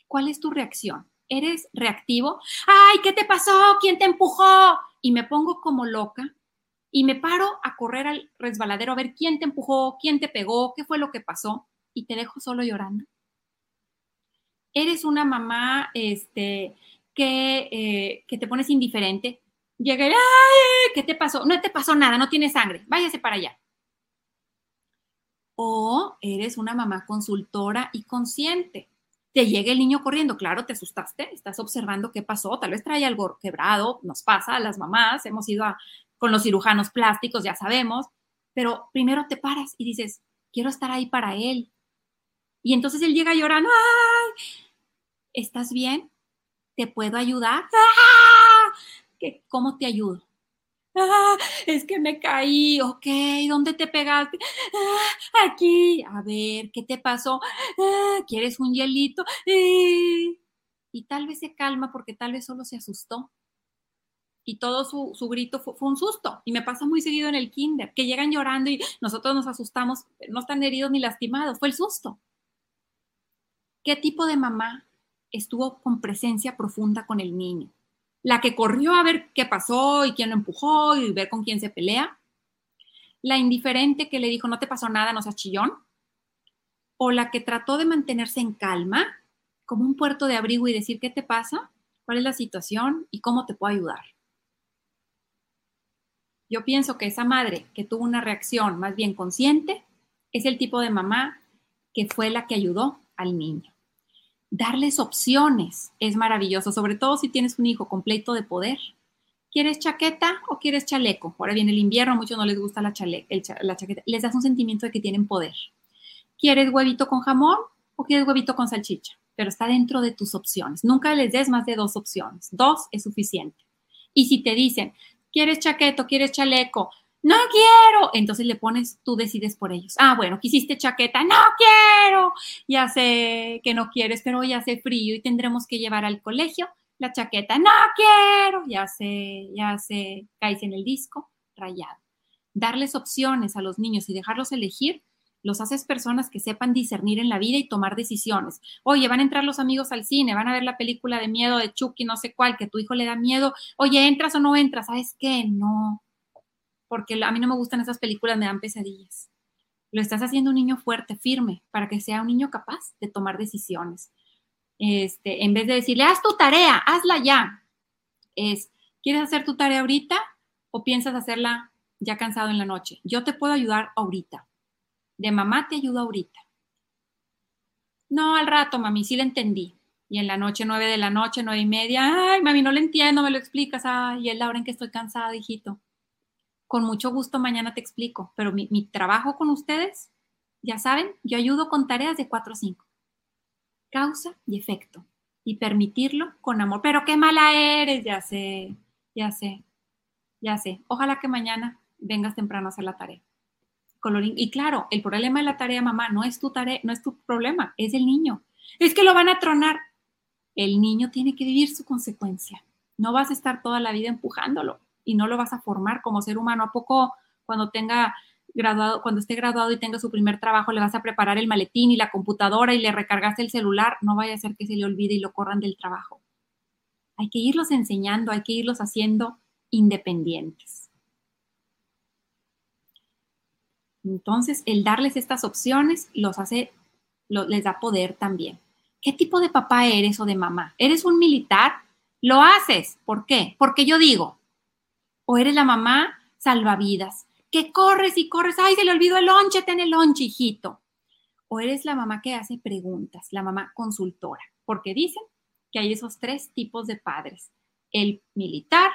¿Cuál es tu reacción? ¿Eres reactivo? ¡Ay, qué te pasó! ¿Quién te empujó? Y me pongo como loca y me paro a correr al resbaladero a ver quién te empujó, quién te pegó, qué fue lo que pasó y te dejo solo llorando. Eres una mamá este, que, eh, que te pones indiferente. Llega ¡ay! ¿Qué te pasó? No te pasó nada, no tiene sangre, váyase para allá. O eres una mamá consultora y consciente. Te llega el niño corriendo, claro, te asustaste, estás observando qué pasó, tal vez trae algo quebrado, nos pasa a las mamás, hemos ido a con los cirujanos plásticos, ya sabemos, pero primero te paras y dices, quiero estar ahí para él. Y entonces él llega llorando, ¡ay! ¿Estás bien? ¿Te puedo ayudar? ¡Ah! ¿Cómo te ayudo? ¡Ah! es que me caí, ok, ¿dónde te pegaste? ¡Ah! aquí, a ver, ¿qué te pasó? ¡Ah! ¿Quieres un hielito? Y tal vez se calma porque tal vez solo se asustó y todo su, grito fue, un susto. Y me pasa muy seguido en el kinder, que llegan llorando y nosotros nos asustamos, no están heridos ni lastimados, fue el susto. ¿Qué tipo de mamá estuvo con presencia profunda con el niño? La que corrió a ver qué pasó y quién lo empujó y ver con quién se pelea. La indiferente que le dijo, no te pasó nada, no seas chillón. O la que trató de mantenerse en calma, como un puerto de abrigo y decir, ¿qué te pasa? ¿Cuál es la situación? ¿Y cómo te puedo ayudar? Yo pienso que esa madre que tuvo una reacción más bien consciente es el tipo de mamá que fue la que ayudó al niño. Darles opciones es maravilloso, sobre todo si tienes un hijo completo de poder. ¿Quieres chaqueta o quieres chaleco? Ahora viene el invierno, a muchos no les gusta la, la chaqueta. Les das un sentimiento de que tienen poder. ¿Quieres huevito con jamón o quieres huevito con salchicha? Pero está dentro de tus opciones. Nunca les des más de dos opciones. Dos es suficiente. Y si te dicen, ¿Quieres chaqueto? ¿Quieres chaleco? No quiero. Entonces le pones, tú decides por ellos. Ah, bueno, quisiste chaqueta. No quiero. Ya sé que no quieres, pero hoy hace frío y tendremos que llevar al colegio la chaqueta. No quiero. Ya sé, ya sé, caes en el disco rayado. Darles opciones a los niños y dejarlos elegir los haces personas que sepan discernir en la vida y tomar decisiones. Oye, van a entrar los amigos al cine, van a ver la película de miedo de Chucky, no sé cuál, que tu hijo le da miedo. Oye, ¿entras o no entras? ¿Sabes qué? No, porque a mí no me gustan esas películas, me dan pesadillas. Lo estás haciendo un niño fuerte, firme, para que sea un niño capaz de tomar decisiones. Este, en vez de decirle, haz tu tarea, hazla ya. Es, ¿quieres hacer tu tarea ahorita o piensas hacerla ya cansado en la noche? Yo te puedo ayudar ahorita de mamá te ayudo ahorita. No, al rato, mami, sí le entendí. Y en la noche, nueve de la noche, nueve y media, ay, mami, no le entiendo, me lo explicas. Ay, es la hora en que estoy cansada, hijito. Con mucho gusto mañana te explico, pero mi, mi trabajo con ustedes, ya saben, yo ayudo con tareas de cuatro o cinco. Causa y efecto. Y permitirlo con amor. Pero qué mala eres, ya sé, ya sé, ya sé. Ojalá que mañana vengas temprano a hacer la tarea. Y claro, el problema de la tarea, mamá, no es tu tarea, no es tu problema, es el niño. Es que lo van a tronar. El niño tiene que vivir su consecuencia. No vas a estar toda la vida empujándolo y no lo vas a formar como ser humano. ¿A poco cuando tenga graduado, cuando esté graduado y tenga su primer trabajo, le vas a preparar el maletín y la computadora y le recargaste el celular? No vaya a ser que se le olvide y lo corran del trabajo. Hay que irlos enseñando, hay que irlos haciendo independientes. Entonces, el darles estas opciones los hace, les da poder también. ¿Qué tipo de papá eres o de mamá? ¿Eres un militar? Lo haces. ¿Por qué? Porque yo digo. O eres la mamá salvavidas, que corres y corres, ay, se le olvidó el lonche, ten el lonche, hijito. O eres la mamá que hace preguntas, la mamá consultora, porque dicen que hay esos tres tipos de padres, el militar,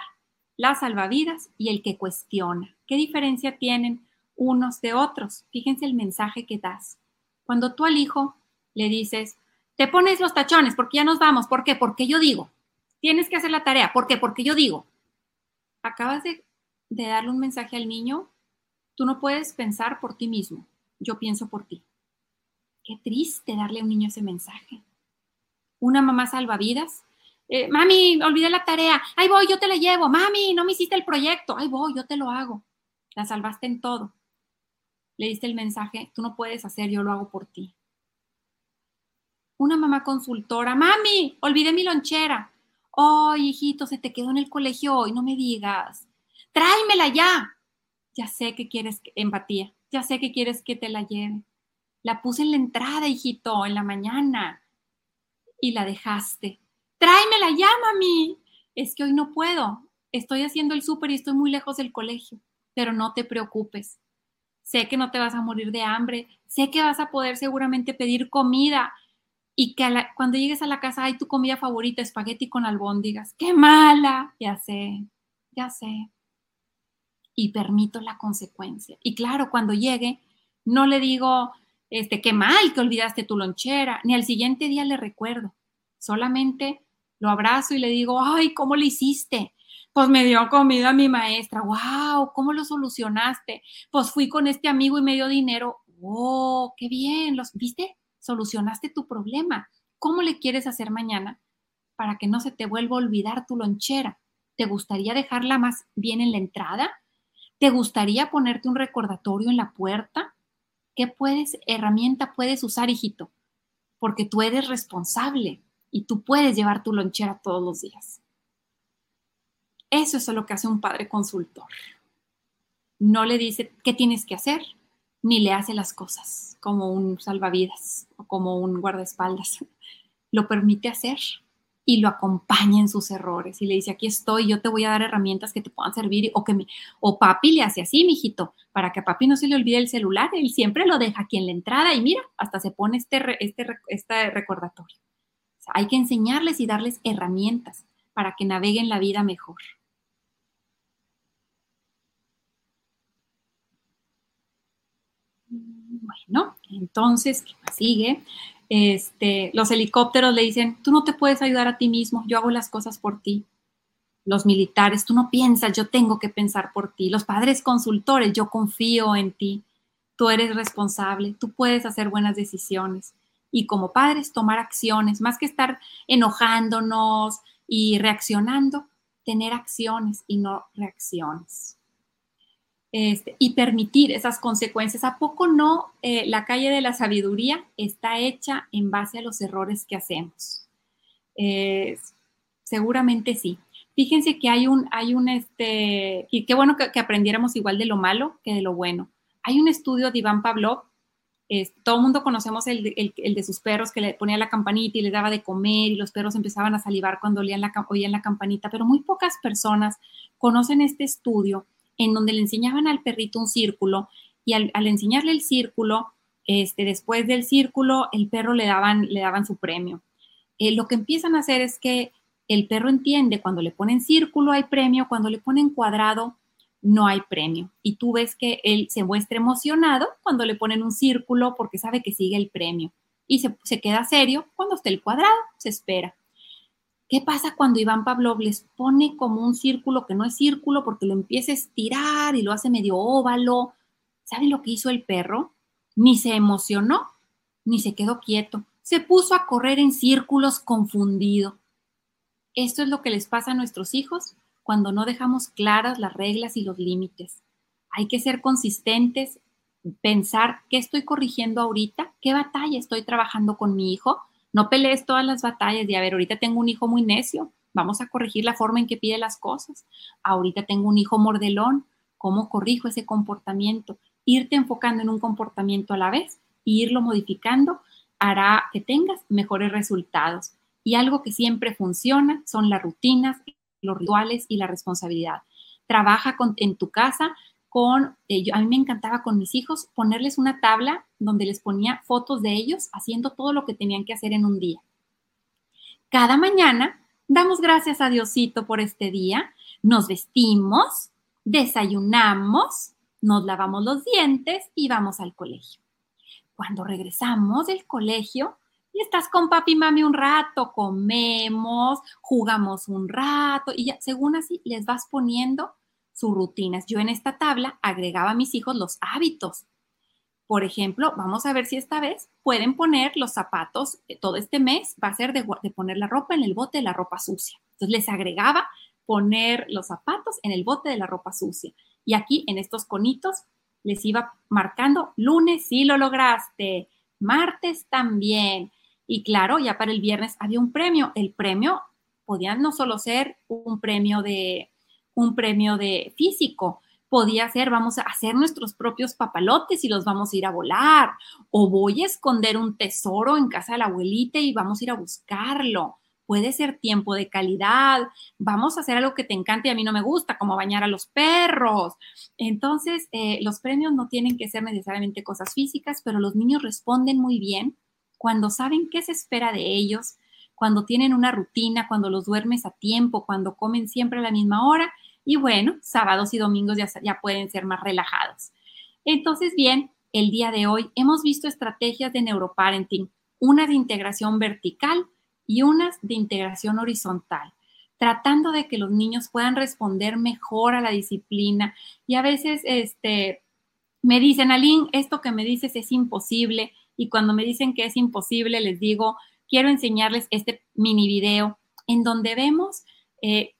la salvavidas y el que cuestiona. ¿Qué diferencia tienen? Unos de otros. Fíjense el mensaje que das. Cuando tú al hijo le dices, te pones los tachones porque ya nos vamos. ¿Por qué? Porque yo digo. Tienes que hacer la tarea. ¿Por qué? Porque yo digo. Acabas de, darle un mensaje al niño. Tú no puedes pensar por ti mismo. Yo pienso por ti. Qué triste darle a un niño ese mensaje. Una mamá salvavidas. Eh, mami, olvidé la tarea. Ahí voy, yo te la llevo. Mami, no me hiciste el proyecto. Ahí voy, yo te lo hago. La salvaste en todo le diste el mensaje, tú no puedes hacer, yo lo hago por ti. Una mamá consultora, mami, olvidé mi lonchera. Oh, hijito, se te quedó en el colegio hoy, no me digas. Tráemela ya. Ya sé que quieres empatía, ya sé que quieres que te la lleve. La puse en la entrada, hijito, en la mañana. Y la dejaste. Tráemela ya, mami. Es que hoy no puedo. Estoy haciendo el súper y estoy muy lejos del colegio. Pero no te preocupes sé que no te vas a morir de hambre, sé que vas a poder seguramente pedir comida y que cuando llegues a la casa hay tu comida favorita, espagueti con albóndigas. ¡Qué mala! Ya sé, ya sé. Y permito la consecuencia. Y claro, cuando llegue, no le digo, este, qué mal que olvidaste tu lonchera, ni al siguiente día le recuerdo. Solamente lo abrazo y le digo, ay, ¿cómo le hiciste? Pues me dio comida mi maestra. ¡Wow! ¿Cómo lo solucionaste? Pues fui con este amigo y me dio dinero. ¡Oh! ¡Qué bien! ¿Los, ¿Viste? Solucionaste tu problema. ¿Cómo le quieres hacer mañana para que no se te vuelva a olvidar tu lonchera? ¿Te gustaría dejarla más bien en la entrada? ¿Te gustaría ponerte un recordatorio en la puerta? ¿Qué puedes, herramienta puedes usar, hijito? Porque tú eres responsable y tú puedes llevar tu lonchera todos los días. Eso es lo que hace un padre consultor. No le dice qué tienes que hacer, ni le hace las cosas como un salvavidas o como un guardaespaldas. <laughs> Lo permite hacer y lo acompaña en sus errores y le dice, aquí estoy, yo te voy a dar herramientas que te puedan servir o que me, o papi le hace así, mijito, para que a papi no se le olvide el celular, él siempre lo deja aquí en la entrada y mira, hasta se pone este, este, este recordatorio. hay que enseñarles y darles herramientas para que naveguen la vida mejor. Bueno, entonces, ¿qué más sigue? Este, los helicópteros le dicen, tú no te puedes ayudar a ti mismo, yo hago las cosas por ti. Los militares, tú no piensas, yo tengo que pensar por ti. Los padres consultores, yo confío en ti. Tú eres responsable, tú puedes hacer buenas decisiones. Y como padres, tomar acciones, más que estar enojándonos y reaccionando, tener acciones y no reacciones. Este, y permitir esas consecuencias. ¿A poco no eh, la calle de la sabiduría está hecha en base a los errores que hacemos? seguramente sí. Fíjense que hay un, hay un, este, y qué bueno que, aprendiéramos igual de lo malo que de lo bueno. Hay un estudio de Iván Pavlov, todo el mundo conocemos el de, sus perros que le ponía la campanita y le daba de comer y los perros empezaban a salivar cuando oían la, oían la campanita, pero muy pocas personas conocen este estudio en donde le enseñaban al perrito un círculo y al, enseñarle el círculo, este, después del círculo, el perro le daban, le daban su premio. Eh, lo que empiezan a hacer es que el perro entiende cuando le ponen círculo hay premio, cuando le ponen cuadrado no hay premio. Y tú ves que él se muestra emocionado cuando le ponen un círculo porque sabe que sigue el premio. Y se, se queda serio cuando está el cuadrado, se espera. ¿Qué pasa cuando Iván Pavlov les pone como un círculo que no es círculo porque lo empieza a estirar y lo hace medio óvalo? ¿Saben lo que hizo el perro? Ni se emocionó, ni se quedó quieto. Se puso a correr en círculos confundido. Esto es lo que les pasa a nuestros hijos cuando no dejamos claras las reglas y los límites. Hay que ser consistentes, pensar qué estoy corrigiendo ahorita, qué batalla estoy trabajando con mi hijo no pelees todas las batallas de, a ver, ahorita tengo un hijo muy necio, vamos a corregir la forma en que pide las cosas. Ahorita tengo un hijo mordelón, ¿cómo corrijo ese comportamiento? Irte enfocando en un comportamiento a la vez e irlo modificando hará que tengas mejores resultados. Y algo que siempre funciona son las rutinas, los rituales y la responsabilidad. Trabaja en tu casa con, eh, a mí me encantaba con mis hijos ponerles una tabla donde les ponía fotos de ellos haciendo todo lo que tenían que hacer en un día. Cada mañana damos gracias a Diosito por este día, nos vestimos, desayunamos, nos lavamos los dientes y vamos al colegio. Cuando regresamos del colegio, estás con papi y mami un rato, comemos, jugamos un rato y ya, según así les vas poniendo sus rutinas. Yo en esta tabla agregaba a mis hijos los hábitos. Por ejemplo, vamos a ver si esta vez pueden poner los zapatos, eh, todo este mes va a ser de, poner la ropa en el bote de la ropa sucia. Entonces les agregaba poner los zapatos en el bote de la ropa sucia. Y aquí en estos conitos les iba marcando lunes sí lo lograste, martes también. Y claro, ya para el viernes había un premio. El premio podía no solo ser un premio de, un premio de físico. Podía ser, vamos a hacer nuestros propios papalotes y los vamos a ir a volar. O voy a esconder un tesoro en casa de la abuelita y vamos a ir a buscarlo. Puede ser tiempo de calidad. Vamos a hacer algo que te encante y a mí no me gusta, como bañar a los perros. Entonces, eh, los premios no tienen que ser necesariamente cosas físicas, pero los niños responden muy bien cuando saben qué se espera de ellos, cuando tienen una rutina, cuando los duermes a tiempo, cuando comen siempre a la misma hora y bueno, sábados y domingos ya, ya pueden ser más relajados. Entonces, bien, el día de hoy hemos visto estrategias de neuroparenting, unas de integración vertical y unas de integración horizontal, tratando de que los niños puedan responder mejor a la disciplina. Y a veces este, me dicen, Aline, esto que me dices es imposible. Y cuando me dicen que es imposible, les digo, quiero enseñarles este mini video en donde vemos eh,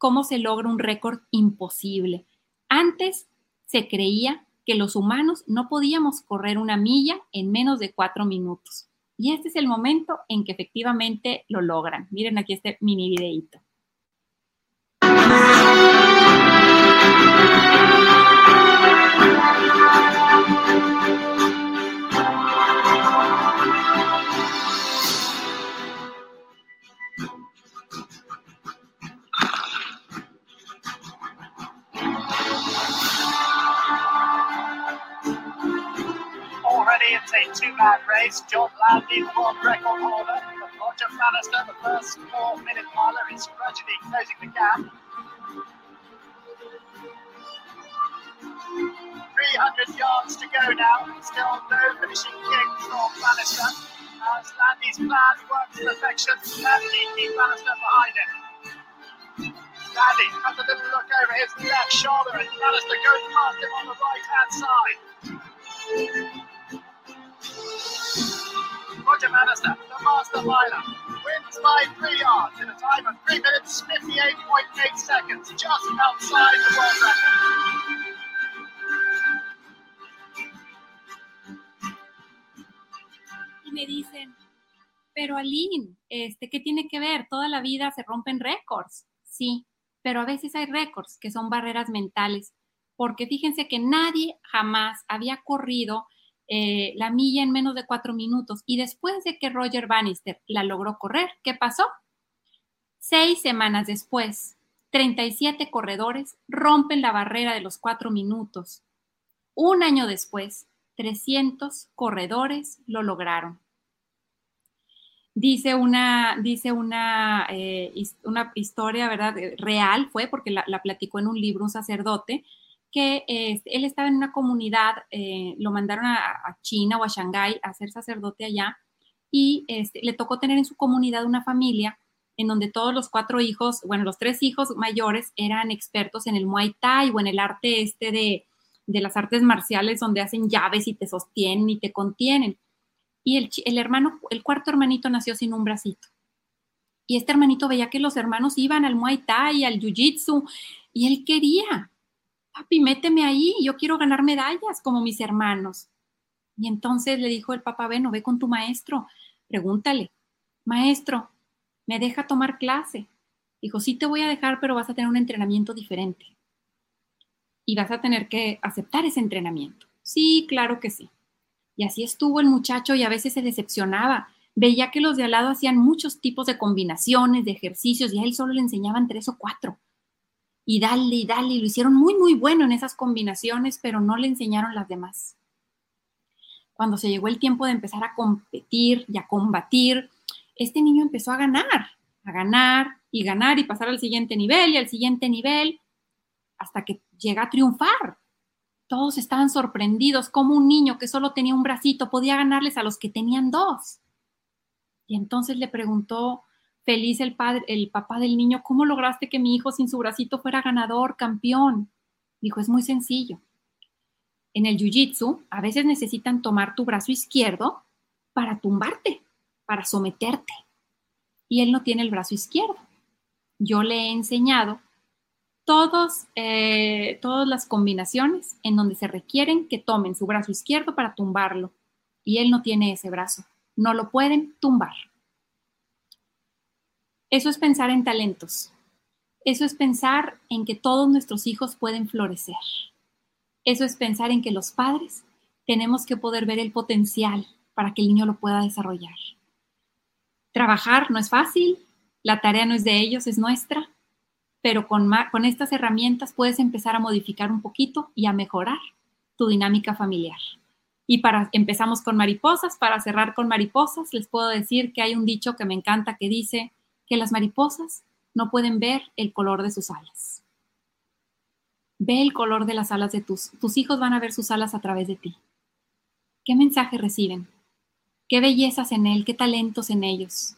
cómo se logra un récord imposible. Antes se creía que los humanos no podíamos correr una milla en menos de cuatro minutos. Y este es el momento en que efectivamente lo logran. Miren aquí este mini videito. Two-man race. John Landy, the world record holder. Roger Bannister, the first four-minute miler, is gradually closing the gap. 300 yards to go now. Still no finishing kick from Bannister. As Landy's plan works to perfection, Landy keep Bannister behind him. Landy has a little look over his left shoulder and Bannister goes past him on the right-hand side. Roger Bannister the master liner wins by three yards in a time of three minutes 58.8 seconds, just outside the world record. Y me dicen, pero Aline, este, ¿qué tiene que ver? Toda la vida se rompen récords. Sí, pero a veces hay récords que son barreras mentales, porque fíjense que nadie jamás había corrido eh, la milla en menos de cuatro minutos y después de que Roger Bannister la logró correr, ¿qué pasó? Seis semanas después, 37 corredores rompen la barrera de los cuatro minutos. Un año después, 300 corredores lo lograron. Dice una, dice una, eh, una historia, ¿verdad? Eh, real fue, porque la, platicó en un libro un sacerdote, que él estaba en una comunidad, eh, lo mandaron a, China o a Shanghái a ser sacerdote allá, y este, le tocó tener en su comunidad una familia en donde todos los cuatro hijos, bueno, los tres hijos mayores eran expertos en el Muay Thai o en el arte este de, de las artes marciales donde hacen llaves y te sostienen y te contienen. Y el, el hermano, el cuarto hermanito nació sin un bracito. Y este hermanito veía que los hermanos iban al Muay Thai, al Jiu-Jitsu, y él quería, papi, méteme ahí, yo quiero ganar medallas como mis hermanos. Y entonces le dijo el papá, bueno, ve con tu maestro, pregúntale, maestro, ¿me deja tomar clase? Dijo, sí te voy a dejar, pero vas a tener un entrenamiento diferente. Y vas a tener que aceptar ese entrenamiento. Sí, claro que sí. Y así estuvo el muchacho y a veces se decepcionaba. Veía que los de al lado hacían muchos tipos de combinaciones, de ejercicios, y a él solo le enseñaban tres o cuatro. Y dale, y dale, y lo hicieron muy, muy bueno en esas combinaciones, pero no le enseñaron las demás. Cuando se llegó el tiempo de empezar a competir y a combatir, este niño empezó a ganar, a ganar y ganar y pasar al siguiente nivel y al siguiente nivel, hasta que llega a triunfar. Todos estaban sorprendidos como un niño que solo tenía un bracito podía ganarles a los que tenían dos. Y entonces le preguntó feliz el padre, el papá del niño, ¿cómo lograste que mi hijo sin su bracito fuera ganador, campeón? Dijo, es muy sencillo. En el jiu-jitsu, a veces necesitan tomar tu brazo izquierdo para tumbarte, para someterte. Y él no tiene el brazo izquierdo. Yo le he enseñado todos, eh, todas las combinaciones en donde se requieren que tomen su brazo izquierdo para tumbarlo. Y él no tiene ese brazo. No lo pueden tumbar. Eso es pensar en talentos. Eso es pensar en que todos nuestros hijos pueden florecer. Eso es pensar en que los padres tenemos que poder ver el potencial para que el niño lo pueda desarrollar. Trabajar no es fácil, la tarea no es de ellos, es nuestra, pero con, con estas herramientas puedes empezar a modificar un poquito y a mejorar tu dinámica familiar. Y para empezamos con mariposas, para cerrar con mariposas, les puedo decir que hay un dicho que me encanta que dice que las mariposas no pueden ver el color de sus alas. Ve el color de las alas de tus tus hijos van a ver sus alas a través de ti. ¿Qué mensaje reciben? ¿Qué bellezas en él? ¿Qué talentos en ellos?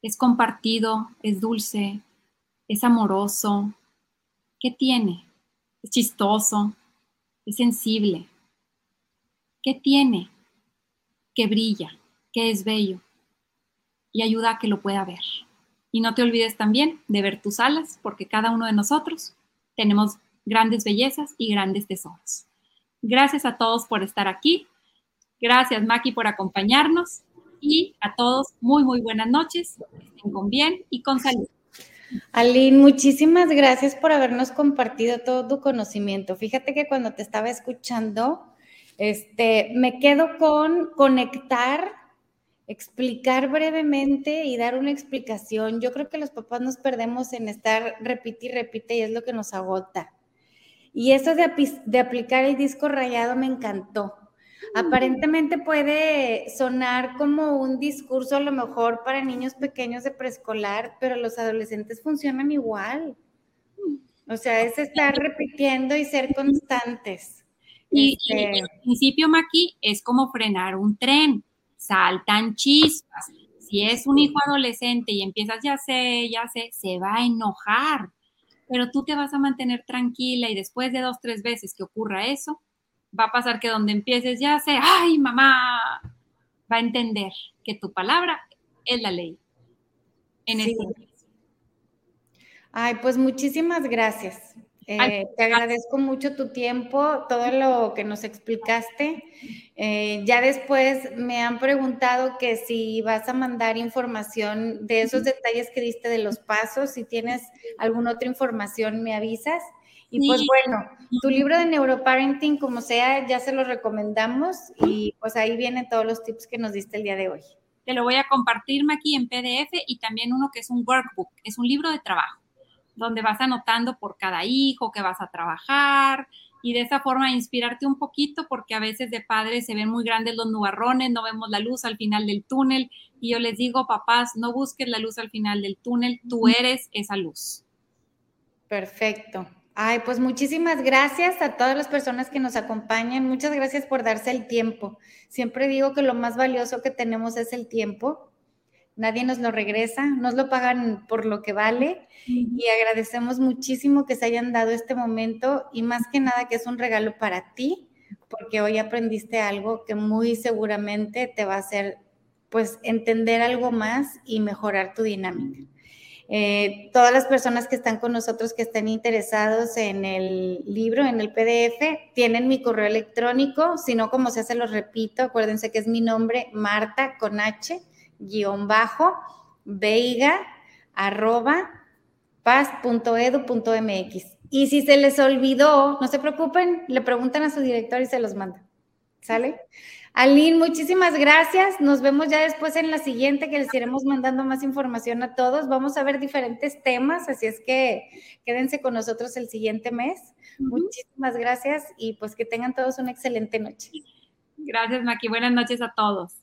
Es compartido, es dulce, es amoroso. ¿Qué tiene? Es chistoso, es sensible. ¿Qué tiene? Que brilla, que es bello y ayuda a que lo pueda ver. Y no te olvides también de ver tus alas, porque cada uno de nosotros tenemos grandes bellezas y grandes tesoros. Gracias a todos por estar aquí. Gracias, Maki, por acompañarnos. Y a todos, muy, muy buenas noches. Estén con bien y con salud. Aline, muchísimas gracias por habernos compartido todo tu conocimiento. Fíjate que cuando te estaba escuchando, este, me quedo con conectar, explicar brevemente y dar una explicación. Yo creo que los papás nos perdemos en estar repite y repite y es lo que nos agota. Y eso de, de aplicar el disco rayado me encantó. Aparentemente puede sonar como un discurso a lo mejor para niños pequeños de preescolar, pero los adolescentes funcionan igual. O sea, es estar repitiendo y ser constantes. Y, el este principio, Maki, es como frenar un tren. Saltan chispas. Si es un hijo adolescente y empiezas, ya sé, ya sé, se va a enojar. Pero tú te vas a mantener tranquila y después de dos, tres veces que ocurra eso, va a pasar que donde empieces ya sé, ay, mamá, va a entender que tu palabra es la ley. En este Ay, pues muchísimas gracias. Eh, te agradezco mucho tu tiempo, todo lo que nos explicaste. Eh, ya después me han preguntado que si vas a mandar información de esos detalles que diste de los pasos, si tienes alguna otra información, me avisas. Y pues bueno, tu libro de neuroparenting, como sea, ya se lo recomendamos y pues ahí vienen todos los tips que nos diste el día de hoy. Te lo voy a compartir aquí en PDF y también uno que es un workbook, es un libro de trabajo donde vas anotando por cada hijo que vas a trabajar y de esa forma inspirarte un poquito porque a veces de padres se ven muy grandes los nubarrones, no vemos la luz al final del túnel y yo les digo, papás, no busques la luz al final del túnel, tú eres esa luz. Perfecto. Ay, pues muchísimas gracias a todas las personas que nos acompañan. Muchas gracias por darse el tiempo. Siempre digo que lo más valioso que tenemos es el tiempo nadie nos lo regresa, nos lo pagan por lo que vale. Y agradecemos muchísimo que se hayan dado este momento y más que nada que es un regalo para ti, porque hoy aprendiste algo que muy seguramente te va a hacer pues entender algo más y mejorar tu dinámica. Eh, todas las personas que están con nosotros, que estén interesados en el libro, en el PDF, tienen mi correo electrónico, si no, como se hace, lo repito, acuérdense que es mi nombre, Marta con H, guion bajo, veiga, arroba, paz.edu.mx. Y si se les olvidó, no se preocupen, le preguntan a su director y se los manda. ¿Sale? Aline, muchísimas gracias. Nos vemos ya después en la siguiente, que les iremos mandando más información a todos. Vamos a ver diferentes temas, así es que quédense con nosotros el siguiente mes. Muchísimas gracias y pues que tengan todos una excelente noche. Gracias, Maki. Buenas noches a todos.